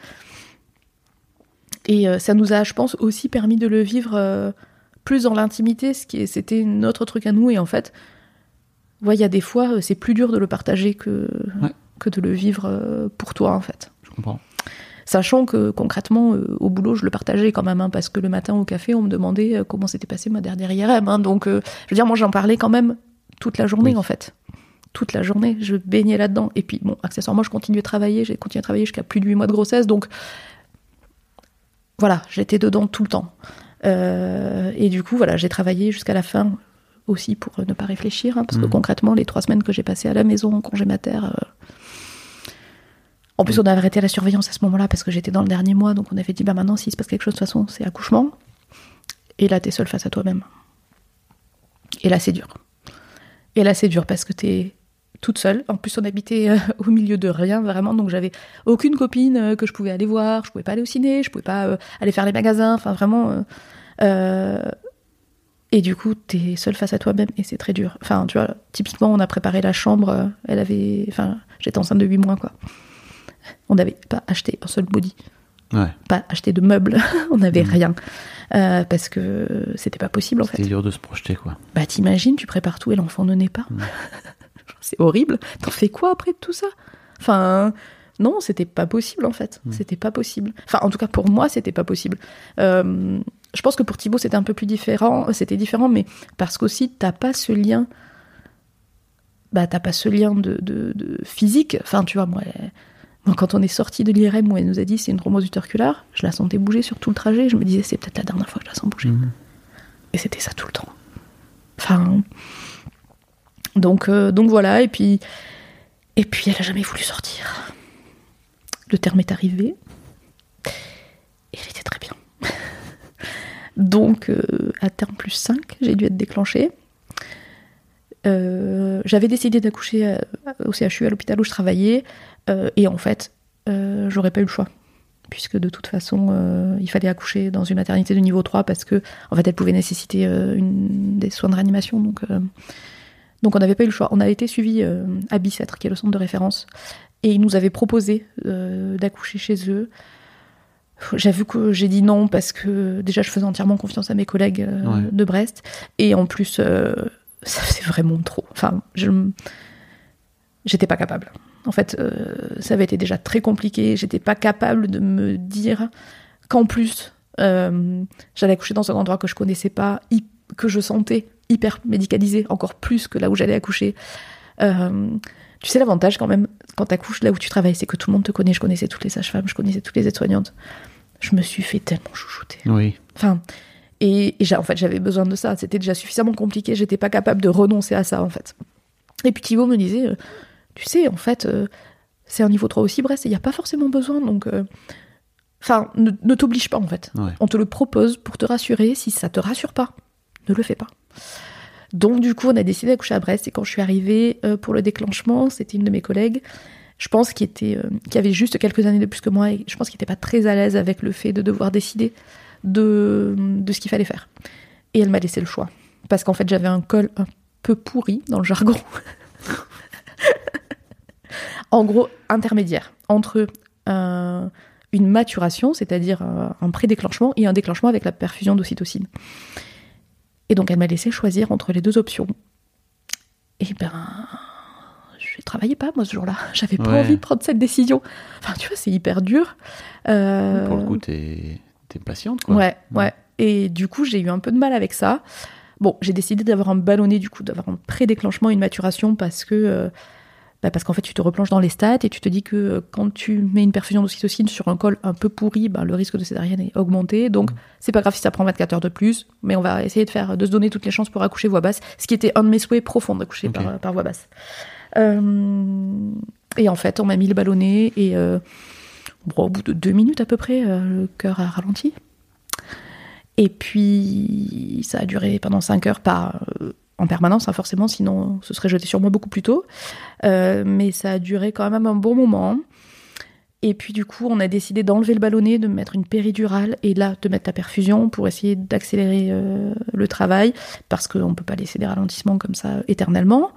Et euh, ça nous a, je pense, aussi permis de le vivre euh, plus dans l'intimité, ce qui c'était notre truc à nous. Et en fait, ouais, il y a des fois, euh, c'est plus dur de le partager que, Ouais. que de le vivre pour toi, en fait. Je comprends. Sachant que concrètement, euh, au boulot, je le partageais quand même, hein, parce que le matin au café, on me demandait euh, comment s'était passé ma dernière IRM. hein. donc, euh, je veux dire, moi, j'en parlais quand même toute la journée, Oui. en fait. Toute la journée, je baignais là-dedans. Et puis, bon, accessoirement, je continuais de travailler, j'ai continué à travailler jusqu'à plus de 8 mois de grossesse, donc voilà, j'étais dedans tout le temps. Euh, et du coup, voilà, j'ai travaillé jusqu'à la fin aussi pour euh, ne pas réfléchir, hein, parce que Mhm. concrètement, les trois semaines que j'ai passées à la maison en congé mater, euh, en plus, on avait arrêté la surveillance à ce moment-là parce que j'étais dans le dernier mois, donc on avait dit bah maintenant, s'il se passe quelque chose, de toute façon, c'est accouchement. Et là, t'es seul face à toi-même. Et là, c'est dur. Et là, c'est dur parce que t'es toute seule. En plus, on habitait euh, au milieu de rien, vraiment. Donc, j'avais aucune copine euh, que je pouvais aller voir. Je pouvais pas aller au ciné. Je pouvais pas euh, aller faire les magasins. Enfin, vraiment. et du coup, t'es seule face à toi-même et c'est très dur. Enfin, tu vois, typiquement, on a préparé la chambre. Elle avait. Enfin, j'étais enceinte de 8 mois, quoi. On n'avait pas acheté un seul body Ouais. pas acheté de meubles, on n'avait Mhm. rien. Euh, parce que c'était pas possible en C'était fait. dur de se projeter, quoi. Bah t'imagines, tu prépares tout et l'enfant ne naît pas. Mhm. c'est horrible. T'en fais quoi après de tout ça? Enfin, non, c'était pas possible en fait. Mhm. C'était pas possible. Enfin, en tout cas pour moi, c'était pas possible. Euh, je pense que pour Thibaut, c'était un peu plus différent. C'était différent, mais parce qu'aussi, t'as pas ce lien. Bah, t'as pas ce lien de, de- de physique. Enfin, tu vois, moi, euh, moi, quand on est sorti de l'IRM où elle nous a dit c'est une thrombose uterculaire, je la sentais bouger sur tout le trajet. Je me disais, c'est peut-être la dernière fois que je la sens bouger. Mhm. Et c'était ça tout le temps. Enfin. Donc, euh, donc voilà, et puis. Et puis elle a jamais voulu sortir. Le terme est arrivé. Et elle était très bien. donc, euh, à terme plus 5, j'ai dû être déclenchée. Euh, J'avais décidé d'accoucher au CHU, à l'hôpital où je travaillais. et en fait, j'aurais pas eu le choix. Puisque de toute façon, il fallait accoucher dans une maternité de niveau 3 parce que, en fait, elle pouvait nécessiter des soins de réanimation. Donc, donc on n'avait pas eu le choix. On a été suivi euh, à Bicêtre, qui est le centre de référence, et ils nous avaient proposé euh, d'accoucher chez eux. J'avoue que j'ai dit non parce que déjà je faisais entièrement confiance à mes collègues euh, Ouais. de Brest, et en plus euh, ça faisait vraiment trop. Enfin, je j'étais pas capable. En fait, euh, ça avait été déjà très compliqué. J'étais pas capable de me dire qu'en plus j'allais accoucher dans un endroit que je connaissais pas, que je sentais hyper médicalisé, encore plus que là où j'allais accoucher. Euh, tu sais, l'avantage quand même, quand tu accouches là où tu travailles, c'est que tout le monde te connaît. Je connaissais toutes les sages-femmes, je connaissais toutes les aides-soignantes. Je me suis fait tellement chouchouter. Oui. Enfin, et, en fait, j'avais besoin de ça. C'était déjà suffisamment compliqué. J'étais pas capable de renoncer à ça, en fait. Et puis Thibaut me disait, euh, tu sais, en fait, euh, c'est un niveau 3 aussi, Brest, il n'y a pas forcément besoin. Donc, enfin, ne, ne t'oblige pas, en fait. Ouais. On te le propose pour te rassurer. Si ça te rassure pas, ne le fais pas. Donc du coup, on a décidé d'accoucher à Brest. Et quand je suis arrivée euh, pour le déclenchement, c'était une de mes collègues, je pense, qui, était, euh, avait juste quelques années de plus que moi, et je pense qu'il n'était pas très à l'aise avec le fait de devoir décider de, de ce qu'il fallait faire. Et elle m'a laissé le choix. Parce qu'en fait, j'avais un col un peu pourri dans le jargon. en gros, intermédiaire entre un- une maturation, c'est-à-dire un pré-déclenchement, et un déclenchement avec la perfusion d'ocytocine. Et donc, elle m'a laissé choisir entre les deux options. Et ben, je travaillais pas, moi, ce jour-là. J'avais pas Ouais. envie de prendre cette décision. Enfin, tu vois, c'est hyper dur. Euh, Pour le coup, t'es t'es patiente, quoi. Ouais, ouais. Et du coup, j'ai eu un peu de mal avec ça. Bon, j'ai décidé d'avoir un ballonné, du coup, d'avoir un pré-déclenchement, une maturation, parce que. euh, bah, parce qu'en fait, tu te replonges dans les stats et tu te dis que euh, quand tu mets une perfusion d'ocytocine sur un col un peu pourri, bah, le risque de césarienne est augmenté. Donc, c'est pas grave si ça prend 24 heures de plus, mais on va essayer de faire, de se donner toutes les chances pour accoucher voix basse, ce qui était un de mes souhaits profonds d'accoucher Ok. par, par voix basse. Euh, et en fait, on m'a mis le ballonné et euh, bon, au bout de deux minutes à peu près, euh, le cœur a ralenti. Et puis, ça a duré pendant 5 heures, pas euh, en permanence, hein, forcément, sinon ce serait jeté sur moi beaucoup plus tôt. Euh, mais ça a duré quand même un bon moment. Et puis, du coup, on a décidé d'enlever le ballonnet, de mettre une péridurale et là, de mettre la perfusion pour essayer d'accélérer euh, le travail, parce qu'on ne peut pas laisser des ralentissements comme ça éternellement.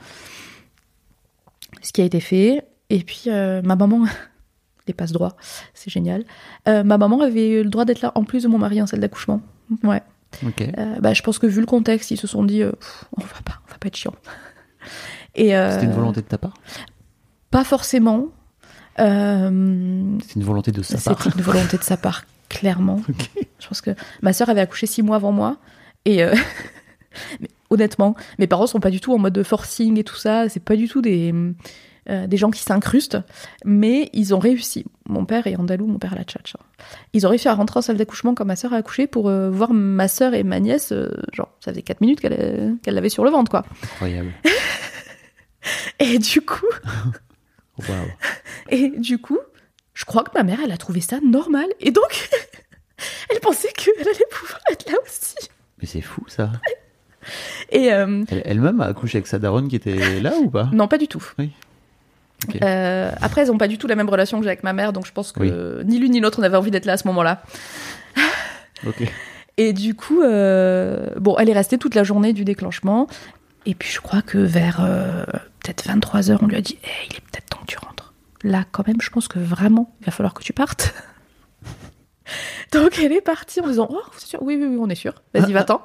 Ce qui a été fait. Et puis, euh, ma maman, les passe droits, c'est génial. Ma maman avait le droit d'être là en plus de mon mari en salle d'accouchement. Ouais. Euh, bah, je pense que vu le contexte, ils se sont dit, euh, on va pas, on va pas être chiant. Et euh, C'était une volonté de ta part? Pas forcément. C'était une volonté de sa part C'était une volonté de sa part, clairement. Je pense que ma sœur avait accouché six mois avant moi. Et mais honnêtement, mes parents sont pas du tout en mode de forcing et tout ça. C'est pas du tout des, euh, des gens qui s'incrustent. Mais ils ont réussi. Mon père est andalou, mon père a la tchatcha. Ils ont réussi à rentrer en salle d'accouchement quand ma sœur a accouché pour euh, voir ma sœur et ma nièce. euh, genre, ça faisait 4 minutes qu'elle l'avait sur le ventre, quoi. Incroyable. Et du coup. Et du coup, je crois que ma mère, elle a trouvé ça normal. Et donc, elle pensait qu'elle allait pouvoir être là aussi. Mais c'est fou, ça. Et euh, Elle- Elle-même a accouché avec sa daronne qui était là ou pas? Non, pas du tout. Oui. Euh, après, elles n'ont pas du tout la même relation que j'ai avec ma mère, donc je pense que ni l'une ni l'autre n'avait envie d'être là à ce moment-là. Et du coup, euh, bon, elle est restée toute la journée du déclenchement. Et puis, je crois que vers euh, peut-être 23 heures, on lui a dit Eh, il est peut-être temps que tu rentres. Là, quand même, je pense que vraiment, il va falloir que tu partes. Donc, elle est partie en disant Oh, vous êtes sûr Oui, oui, oui, on est sûr. Vas-y, va-t'en.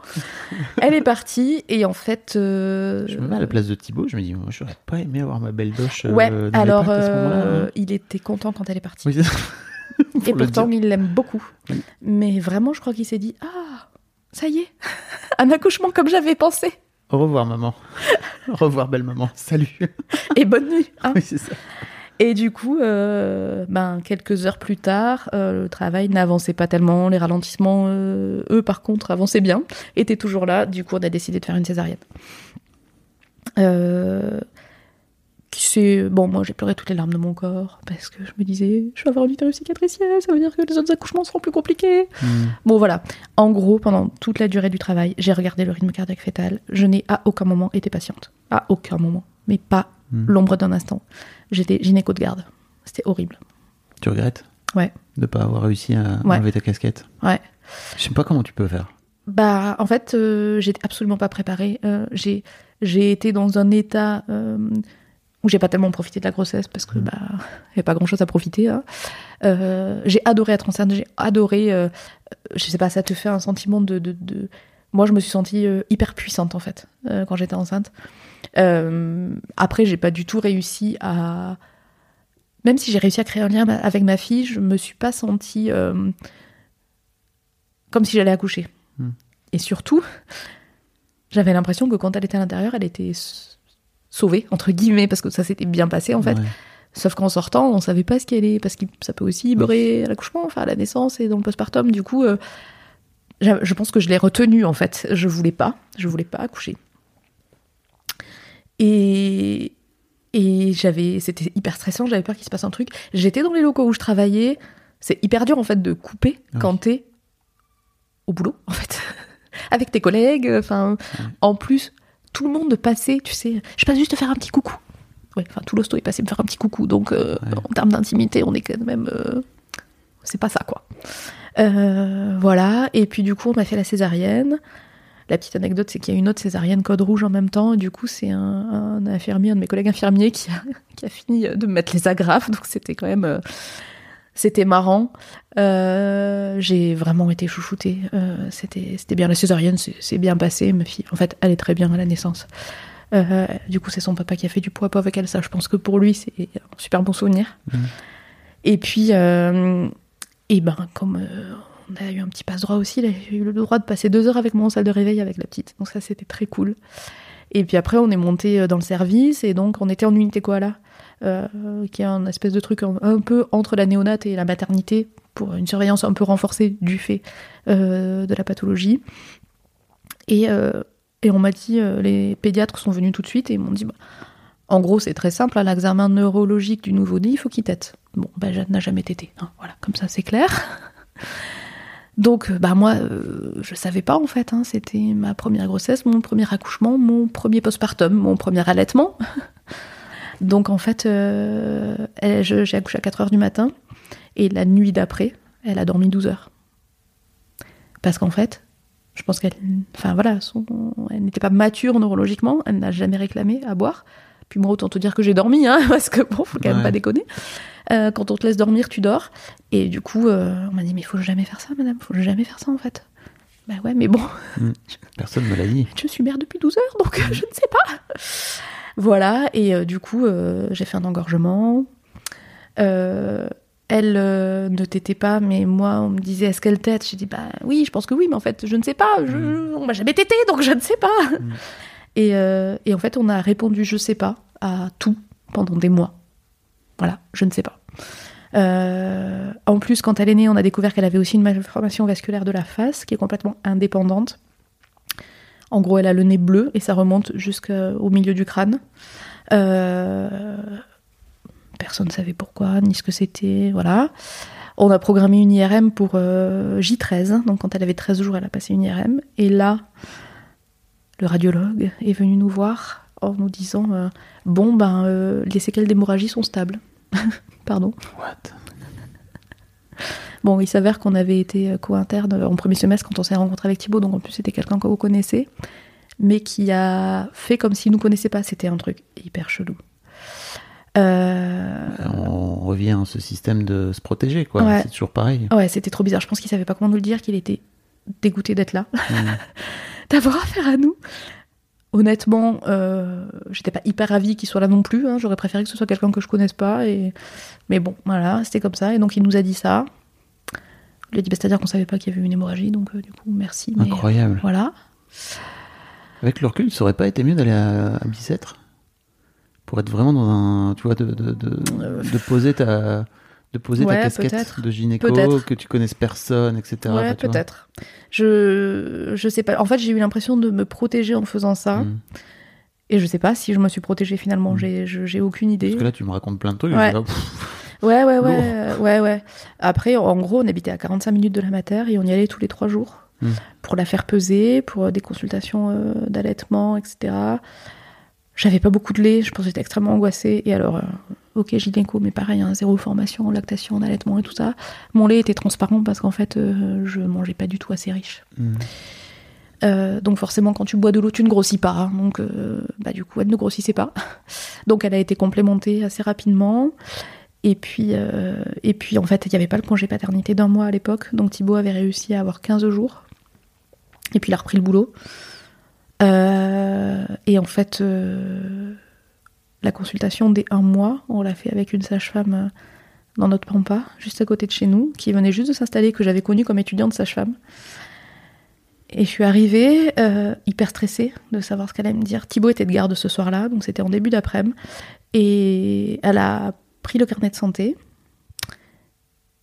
elle est partie, et en fait. euh, Je me mets à la place de Thibaut, je me dis, moi, j'aurais pas aimé avoir ma belle doche. euh, Ouais, alors, à ce euh, hein. il était content quand elle est partie. Oui. Et pourtant, il l'aime beaucoup. Oui. Mais vraiment, je crois qu'il s'est dit Ah, ça y est, un accouchement comme j'avais pensé. Au revoir, maman. Au revoir, belle maman. Salut. Et bonne nuit. hein. oui, c'est ça. Et du coup, euh, ben, quelques heures plus tard, euh, le travail n'avançait pas tellement. Les ralentissements, euh, eux, par contre, avançaient bien, étaient toujours là. Du coup, on a décidé de faire une césarienne. S'est- Bon, moi, j'ai pleuré toutes les larmes de mon corps parce que je me disais, je vais avoir une utérus cicatriciel, ça veut dire que les autres accouchements seront plus compliqués. Hmm. Bon, voilà. En gros, pendant toute la durée du travail, j'ai regardé le rythme cardiaque fœtal. Je n'ai à aucun moment été patiente. À aucun moment. Mais pas Hmm. l'ombre d'un instant. J'étais gynéco de garde. C'était horrible. Tu regrettes? Ouais. de pas avoir réussi à Ouais. enlever ta casquette? Ouais. Je sais pas comment tu peux faire. Bah, en fait, euh, j'étais absolument pas préparée. Euh, j'ai, j'ai été dans un état euh, où j'ai pas tellement profité de la grossesse parce que bah, y a pas grand chose à profiter. hein. Euh, j'ai adoré être enceinte. J'ai adoré. je sais pas, ça te fait un sentiment de. de, de- Moi, je me suis sentie hyper puissante en fait quand j'étais enceinte. Euh, après, j'ai pas du tout réussi à. Même si j'ai réussi à créer un lien avec ma fille, je me suis pas sentie euh, comme si j'allais accoucher. Et surtout, j'avais l'impression que quand elle était à l'intérieur, elle était sauvée, entre guillemets, parce que ça s'était bien passé en fait. Ouais. Sauf qu'en sortant, on savait pas ce qu'elle est, parce que ça peut aussi beurrer à l'accouchement, enfin à la naissance et dans le postpartum. Du coup, euh, je pense que je l'ai retenue en fait. Je voulais pas, je voulais pas accoucher. Et, et j'avais, c'était hyper stressant, j'avais peur qu'il se passe un truc. J'étais dans les locaux où je travaillais. C'est hyper dur en fait de couper Ah quand t'es au boulot en fait, avec tes collègues. Enfin, en plus, tout le monde passer, tu sais, je passe juste te faire un petit coucou. Ouais, enfin, tout l'hosto est passé me faire un petit coucou, donc euh, en termes d'intimité, on est quand même. euh, c'est pas ça, quoi. Euh, voilà, et puis du coup, on m'a fait la césarienne. La petite anecdote, c'est qu'il y a une autre césarienne code rouge en même temps. Et du coup, c'est un, un infirmier, un de mes collègues infirmiers qui a, qui a fini de me mettre les agrafes. Donc, c'était quand même. euh, c'était marrant. Euh, j'ai vraiment été chouchoutée. Euh, c'était, c'était bien. La césarienne, c'est, bien passé. Ma fille, en fait, elle est très bien à la naissance. Euh, du coup, c'est son papa qui a fait du poids avec elle. Ça, je pense que pour lui, c'est un super bon souvenir. Et puis, et ben, comme on a eu un petit passe-droit aussi, il a eu le droit de passer deux heures avec moi en salle de réveil avec la petite. Donc ça, c'était très cool. Et puis après, on est monté euh, dans le service et donc on était en unité koala, euh, qui est un espèce de truc un, peu entre la néonate et la maternité pour une surveillance un peu renforcée du fait euh, de la pathologie. Et, et on m'a dit, les pédiatres sont venus tout de suite et m'ont dit, bah, en gros, c'est très simple, l'examen neurologique du nouveau-né, il faut qu'il tète. Bon, ben, Jeanne n'a jamais tété. hein, voilà, comme ça, c'est clair. Donc, euh, bah moi, euh, je savais pas en fait. hein, C'était ma première grossesse, mon premier accouchement, mon premier postpartum, mon premier allaitement. Donc, en fait, euh, j'ai accouché à 4 heures du matin et la nuit d'après, elle a dormi 12 heures. Parce qu'en fait, je pense qu'elle, enfin voilà, elle n'était pas mature neurologiquement, elle n'a jamais réclamé à boire. Puis moi, autant te dire que j'ai dormi, hein, parce que bon, faut quand même Ouais. pas déconner. Euh, quand on te laisse dormir, tu dors. Et du coup, euh, on m'a dit, mais il faut jamais faire ça, madame, faut jamais faire ça en fait. Bah ouais, mais bon, Personne me l'a dit. je suis mère depuis 12 heures, donc euh, je ne sais pas. Voilà, et euh, du coup, j'ai fait un engorgement. Euh, elle euh, ne t'était pas, mais moi, on me disait, est-ce qu'elle tète J'ai dit, bah oui, je pense que oui, mais en fait, je ne sais pas. Je, On m'a jamais tété, donc je ne sais pas. Et, euh, et en fait, on a répondu, je sais pas, à tout pendant des mois. Voilà, je ne sais pas. Euh, en plus, quand elle est née, on a découvert qu'elle avait aussi une malformation vasculaire de la face qui est complètement indépendante. En gros, elle a le nez bleu et ça remonte jusqu'au milieu du crâne. Euh, personne ne savait pourquoi, ni ce que c'était, voilà. On a programmé une IRM pour euh, J13, donc quand elle avait 13 jours, elle a passé une IRM. Et là, le radiologue est venu nous voir en nous disant euh, Bon, ben, euh, les séquelles d'hémorragie sont stables. Pardon. What? Bon, il s'avère qu'on avait été co-interne en premier semestre quand on s'est rencontré avec Thibaut, donc en plus c'était quelqu'un que vous connaissez, mais qui a fait comme s'il nous connaissait pas. C'était un truc hyper chelou. Euh, On revient à ce système de se protéger, quoi. Ouais. C'est toujours pareil. Ouais, c'était trop bizarre. Je pense qu'il savait pas comment nous le dire, qu'il était dégoûté d'être là, d'avoir affaire à nous. Honnêtement, euh, j'étais pas hyper ravie qu'il soit là non plus. hein. J'aurais préféré que ce soit quelqu'un que je connaisse pas. Et... Mais bon, voilà, c'était comme ça. Et donc il nous a dit ça. Il a dit, bah, c'est-à-dire qu'on savait pas qu'il y avait une hémorragie, donc euh, du coup, merci. Mais, Incroyable. Voilà. Avec le recul, ça aurait pas été mieux d'aller à, à Bicêtre? Pour être vraiment dans un. Tu vois, de, de, de, de poser ta. De poser Ouais, ta casquette de gynéco, que tu connaisses personne, etc. ouais, peut-être. Je, je sais pas. En fait, j'ai eu l'impression de me protéger en faisant ça. Mm. Et je sais pas si je me suis protégée finalement. Mm. J'ai, aucune idée. Parce que là, tu me racontes plein de trucs. Ouais. Ouais, ouais, ouais, euh, ouais, ouais. Après, en gros, on habitait à 45 minutes de la mater et on y allait tous les trois jours Mm. pour la faire peser, pour euh, des consultations euh, d'allaitement, etc. J'avais pas beaucoup de lait, je pense que j'étais extrêmement angoissée. Et alors, euh, ok, gynéco, mais pareil, hein, zéro formation en lactation, en allaitement et tout ça. Mon lait était transparent parce qu'en fait, euh, je mangeais pas du tout assez riche. Mm. Euh, donc forcément, quand tu bois de l'eau, tu ne grossis pas. hein. donc, euh, bah, du coup, elle ne grossissait pas. Donc, elle a été complémentée assez rapidement. Et puis, euh, et puis en fait, il n'y avait pas le congé paternité d'un mois à l'époque. Donc, Thibaut avait réussi à avoir 15 jours. Et puis, il a repris le boulot. Et en fait, la consultation des un mois, on l'a fait avec une sage-femme euh, dans notre pampa, juste à côté de chez nous, qui venait juste de s'installer, que j'avais connue comme étudiante sage-femme. Et je suis arrivée euh, hyper stressée de savoir ce qu'elle allait me dire. Thibaut était de garde ce soir-là, donc c'était en début d'après-midi. Et elle a pris le carnet de santé.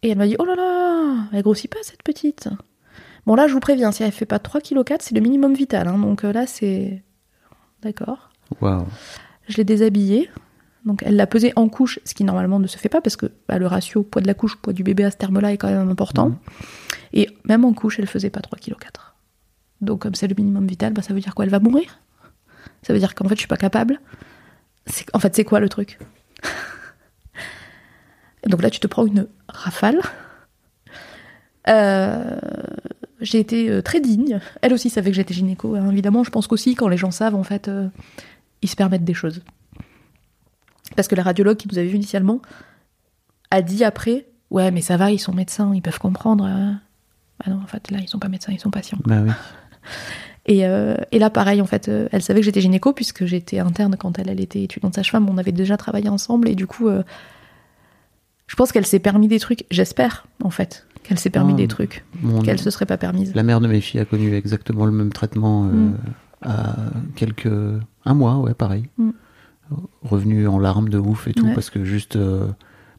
Et elle m'a dit Oh là là, elle grossit pas cette petite. Bon, là, je vous préviens, si elle fait pas 3,4 kg, c'est le minimum vital. hein. donc euh, là, c'est. D'accord. Waouh. Je l'ai déshabillée. Donc elle l'a pesée en couche, ce qui normalement ne se fait pas parce que bah, le ratio poids de la couche, poids du bébé à ce terme-là est quand même important. Et même en couche, elle faisait pas 3,4 kg. Donc comme c'est le minimum vital, bah, ça veut dire quoi? Elle va mourir? Ça veut dire qu'en fait, je suis pas capable? En fait, c'est quoi le truc? Donc là, tu te prends une rafale. Euh, j'ai été euh, très digne. Elle aussi savait que j'étais gynéco, hein, évidemment. Je pense qu'aussi, quand les gens savent, en fait, euh, ils se permettent des choses. Parce que la radiologue qui nous avait vu initialement a dit après Ouais, mais ça va, ils sont médecins, ils peuvent comprendre. euh. Ah non, en fait, là, ils sont pas médecins, ils sont patients. Bah oui. Et, euh, et là, pareil, en fait, euh, elle savait que j'étais gynéco puisque j'étais interne quand elle, elle était étudiante sage-femme. On avait déjà travaillé ensemble et du coup, euh, je pense qu'elle s'est permis des trucs. J'espère, en fait, qu'elle s'est permis Ah, des trucs qu'elle se serait pas permise. La mère de mes filles a connu exactement le même traitement euh, Mm. À quelques un mois, ouais, pareil. Mm. Revenu en larmes de ouf et tout Ouais. parce que juste, euh,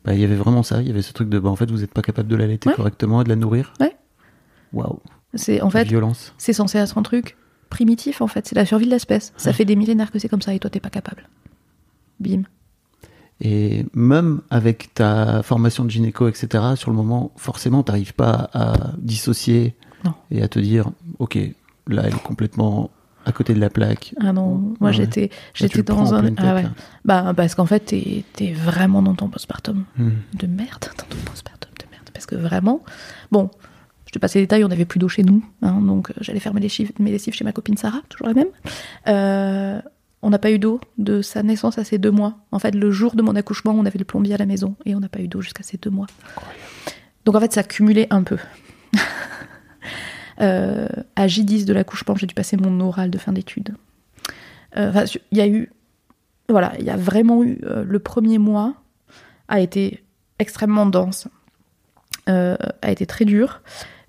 bah, il y avait vraiment ça. Il y avait ce truc de, bah, en fait, vous n'êtes pas capable de l'allaiter Ouais. correctement et de la nourrir. Ouais. Waouh. C'est en fait, Violence. c'est censé être un truc primitif, en fait. C'est la survie de l'espèce. Ça fait des millénaires que c'est comme ça et toi, t'es pas capable. Bim. Et même avec ta formation de gynéco, etc., sur le moment, forcément, t'arrives pas à dissocier Non. et à te dire, ok, là, elle est complètement à côté de la plaque. Ah non, moi Ouais. j'étais, j'étais dans un, ah ouais. bah parce qu'en fait t'es, t'es vraiment dans ton postpartum Hmm. de merde, dans ton postpartum de merde, parce que vraiment, bon, je te passe les détails, on n'avait plus d'eau chez nous, hein, donc euh, j'allais faire mes lessives, mes lessives chez ma copine Sarah, toujours la même. Euh, on n'a pas eu d'eau de sa naissance à ses deux mois. En fait, le jour de mon accouchement, on avait le plombier à la maison et on n'a pas eu d'eau jusqu'à ses deux mois. Donc en fait, ça cumulait un peu. Euh, à J10 de l'accouchement, j'ai dû passer mon oral de fin d'études. Euh, enfin, il y a eu, voilà, il y a vraiment eu euh, le premier mois a été extrêmement dense, a été très dur,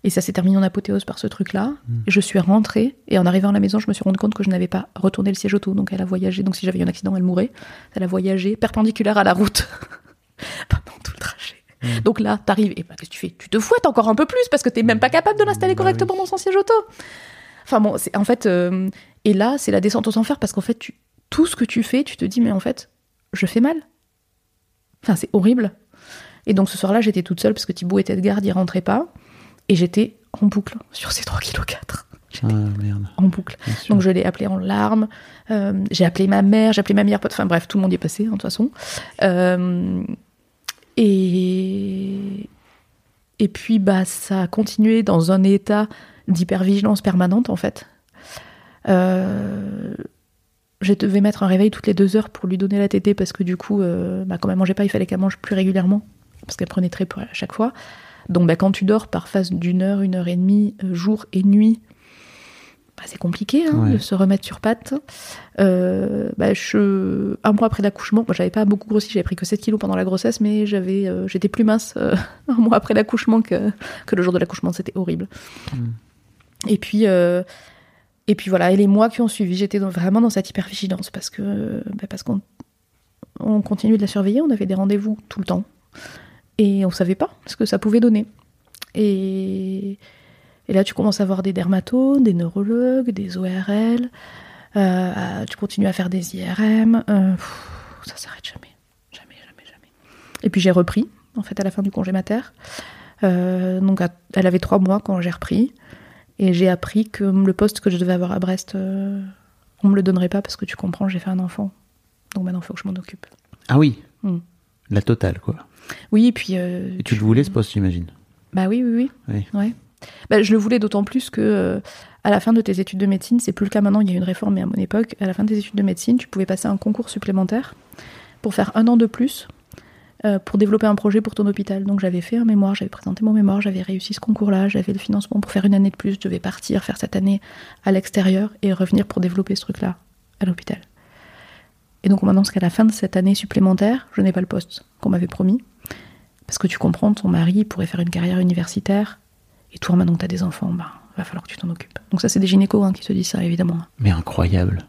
et ça s'est terminé en apothéose par ce truc-là. Et Je suis rentrée, et en arrivant à la maison, je me suis rendu compte que je n'avais pas retourné le siège auto, donc elle a voyagé. Donc si j'avais eu un accident, elle mourrait. Elle a voyagé perpendiculaire à la route pendant trajet. Donc là, t'arrives, et bah, qu'est-ce que tu fais? Tu te fouettes encore un peu plus parce que t'es même pas capable de l'installer Bah correctement dans son siège auto. Enfin bon, c'est en fait, euh, et là, c'est la descente aux enfers parce qu'en fait, tu, tout ce que tu fais, tu te dis, mais en fait, je fais mal. Enfin, c'est horrible. Et donc ce soir-là, j'étais toute seule parce que Thibaut était de garde, il rentrait pas. Et j'étais en boucle sur ces 3,4 kg. Ah, merde. En boucle. Donc je l'ai appelé en larmes. euh, j'ai appelé ma mère, j'ai appelé ma meilleure pote. Enfin bref, tout le monde y est passé, hein, de toute façon. Euh, et puis bah ça a continué dans un état d'hypervigilance permanente en fait. Euh, je devais mettre un réveil toutes les deux heures pour lui donner la tétée parce que du coup, euh, bah, quand elle mangeait pas, il fallait qu'elle mange plus régulièrement parce qu'elle prenait très peu à chaque fois. Donc bah, quand tu dors par phase d'une heure, une heure et demie, euh, jour et nuit, bah, c'est compliqué hein, Ouais. de se remettre sur pattes. Euh, bah, je... Un mois après l'accouchement, moi j'avais pas beaucoup grossi, j'avais pris que 7 kilos pendant la grossesse, mais j'avais, euh, j'étais plus mince euh, un mois après l'accouchement que, que le jour de l'accouchement, c'était horrible. Et puis, et puis voilà, et les mois qui ont suivi, j'étais dans- vraiment dans cette hypervigilance parce que bah, parce qu'on on continuait de la surveiller, on avait des rendez-vous tout le temps et on savait pas ce que ça pouvait donner. Et, et là, tu commences à voir des dermatos, des neurologues, des ORL, euh, tu continues à faire des IRM, euh, pff, ça s'arrête jamais, jamais, jamais, jamais. Et puis j'ai repris, en fait, à la fin du congé mater. Euh, donc, à- elle avait trois mois quand j'ai repris. Et j'ai appris que le poste que je devais avoir à Brest, euh, on me le donnerait pas parce que tu comprends, j'ai fait un enfant. Donc maintenant, il faut que je m'en occupe. Ah oui. Mm. La totale, quoi. Oui, et puis. Et tu le voulais, ce poste, j'imagine. Bah oui, oui, oui. Oui. Ouais. Bah, je le voulais d'autant plus que euh, à la fin de tes études de médecine, c'est plus le cas maintenant, il y a eu une réforme, mais à mon époque, à la fin de tes études de médecine, tu pouvais passer un concours supplémentaire pour faire un an de plus euh, pour développer un projet pour ton hôpital. Donc j'avais fait un mémoire, j'avais présenté mon mémoire, j'avais réussi ce concours-là, j'avais le financement pour faire une année de plus, je devais partir, faire cette année à l'extérieur et revenir pour développer ce truc-là à l'hôpital. Et donc on m'annonce qu'à la fin de cette année supplémentaire, je n'ai pas le poste qu'on m'avait promis. Parce que tu comprends, ton mari pourrait faire une carrière universitaire, et toi, maintenant que tu as des enfants, bah, va falloir que tu t'en occupes. Donc ça, c'est des gynécos hein, qui te disent ça, évidemment. Mais incroyable.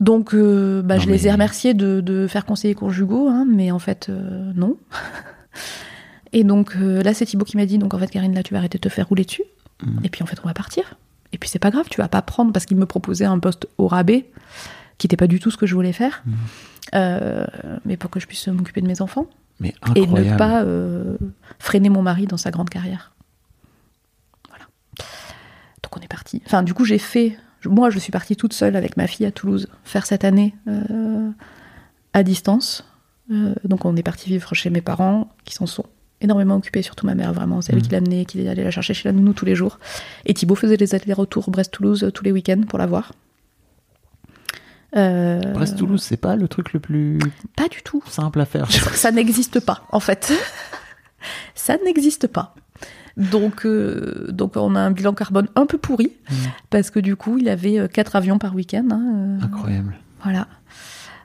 Donc, euh, bah, Non, je les ai remerciés de, de faire conseiller conjugaux, hein, mais en fait, euh, non. Et donc, euh, là, c'est Thibaut qui m'a dit, donc en fait, Karine, là, tu vas arrêter de te faire rouler dessus. Mhm. Et puis, en fait, on va partir. Et puis, c'est pas grave, tu vas pas prendre, parce qu'il me proposait un poste au rabais, qui n'était pas du tout ce que je voulais faire. Euh, mais pour que je puisse m'occuper de mes enfants. Mais et ne pas euh, freiner mon mari dans sa grande carrière. Voilà. Donc on est parti. Enfin, du coup, j'ai fait moi, je suis partie toute seule avec ma fille à Toulouse faire cette année euh, à distance. Euh, donc, on est parti vivre chez mes parents, qui s'en sont énormément occupés, surtout ma mère, vraiment. C'est elle Mhm. qui l'amenait, qui allait la chercher chez la nounou tous les jours. Et Thibaut faisait des allers-retours Brest-Toulouse tous les week-ends pour la voir. Euh, Brest-Toulouse, c'est pas le truc le plus Pas du tout. simple à faire. Ça, ça n'existe pas, en fait. ça n'existe pas. Donc, euh, donc, on a un bilan carbone un peu pourri, Mm. parce que du coup, il avait euh, quatre avions par week-end. hein, euh, Incroyable. voilà.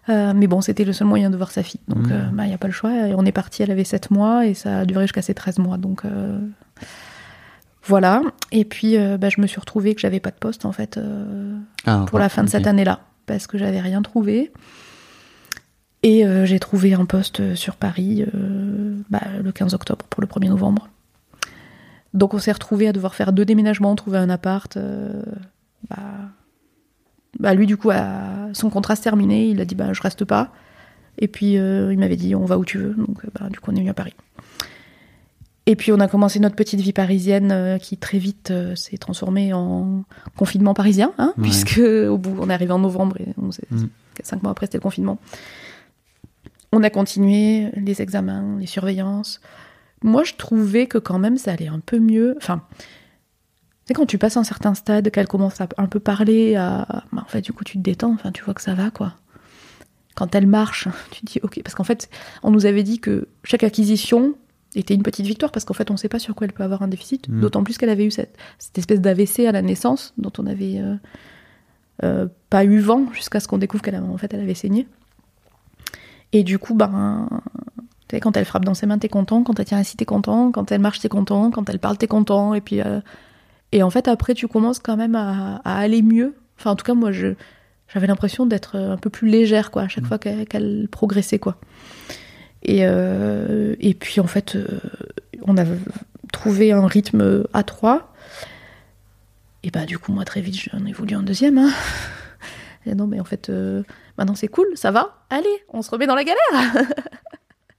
Euh, mais bon, c'était le seul moyen de voir sa fille. Donc, Mm. il n'y a pas le choix. Et on est parti, elle avait 7 mois, et ça a duré jusqu'à ses 13 mois. Donc, voilà. Et puis, bah, je me suis retrouvée que j'avais pas de poste, en fait, Ah, pour la fin de cette année-là, parce que j'avais rien trouvé. Et euh, j'ai trouvé un poste sur Paris euh, bah, le 15 octobre pour le 1er novembre. Donc on s'est retrouvé à devoir faire deux déménagements, trouver un appart. euh, bah, bah, lui du coup, son contrat se terminé, il a dit bah je reste pas. Et puis euh, il m'avait dit on va où tu veux. Donc euh, bah, du coup on est venu à Paris. Et puis on a commencé notre petite vie parisienne euh, qui très vite euh, s'est transformée en confinement parisien, hein, Ouais. puisque au bout on est arrivé en novembre et on Mm. cinq mois après c'était le confinement. On a continué les examens, les surveillances. Moi je trouvais que quand même ça allait un peu mieux. Enfin, sais quand tu passes un certain stade, qu'elle commence à un peu parler, à... bah, en fait du coup tu te détends, enfin tu vois que ça va quoi. Quand elle marche, tu te dis ok, parce qu'en fait on nous avait dit que chaque acquisition était une petite victoire parce qu'en fait on ne sait pas sur quoi elle peut avoir un déficit, Mm. d'autant plus qu'elle avait eu cette, cette espèce d'AVC à la naissance dont on avait euh, euh, pas eu vent jusqu'à ce qu'on découvre qu'elle avait, en fait elle avait saigné. Et du coup, ben, quand elle frappe dans ses mains, t'es content, quand elle tient assis, t'es content, quand elle marche, t'es content, quand elle parle, t'es content, et puis euh, et en fait après tu commences quand même à, à aller mieux. Enfin en tout cas moi je j'avais l'impression d'être un peu plus légère quoi à chaque fois qu'elle qu'elle progressait quoi. Et, euh, et puis en fait, euh, on a trouvé un rythme à trois. Et bah du coup, moi très vite, j'en ai voulu un deuxième. Hein. Et non, mais en fait, euh, maintenant c'est cool, ça va. Allez, on se remet dans la galère.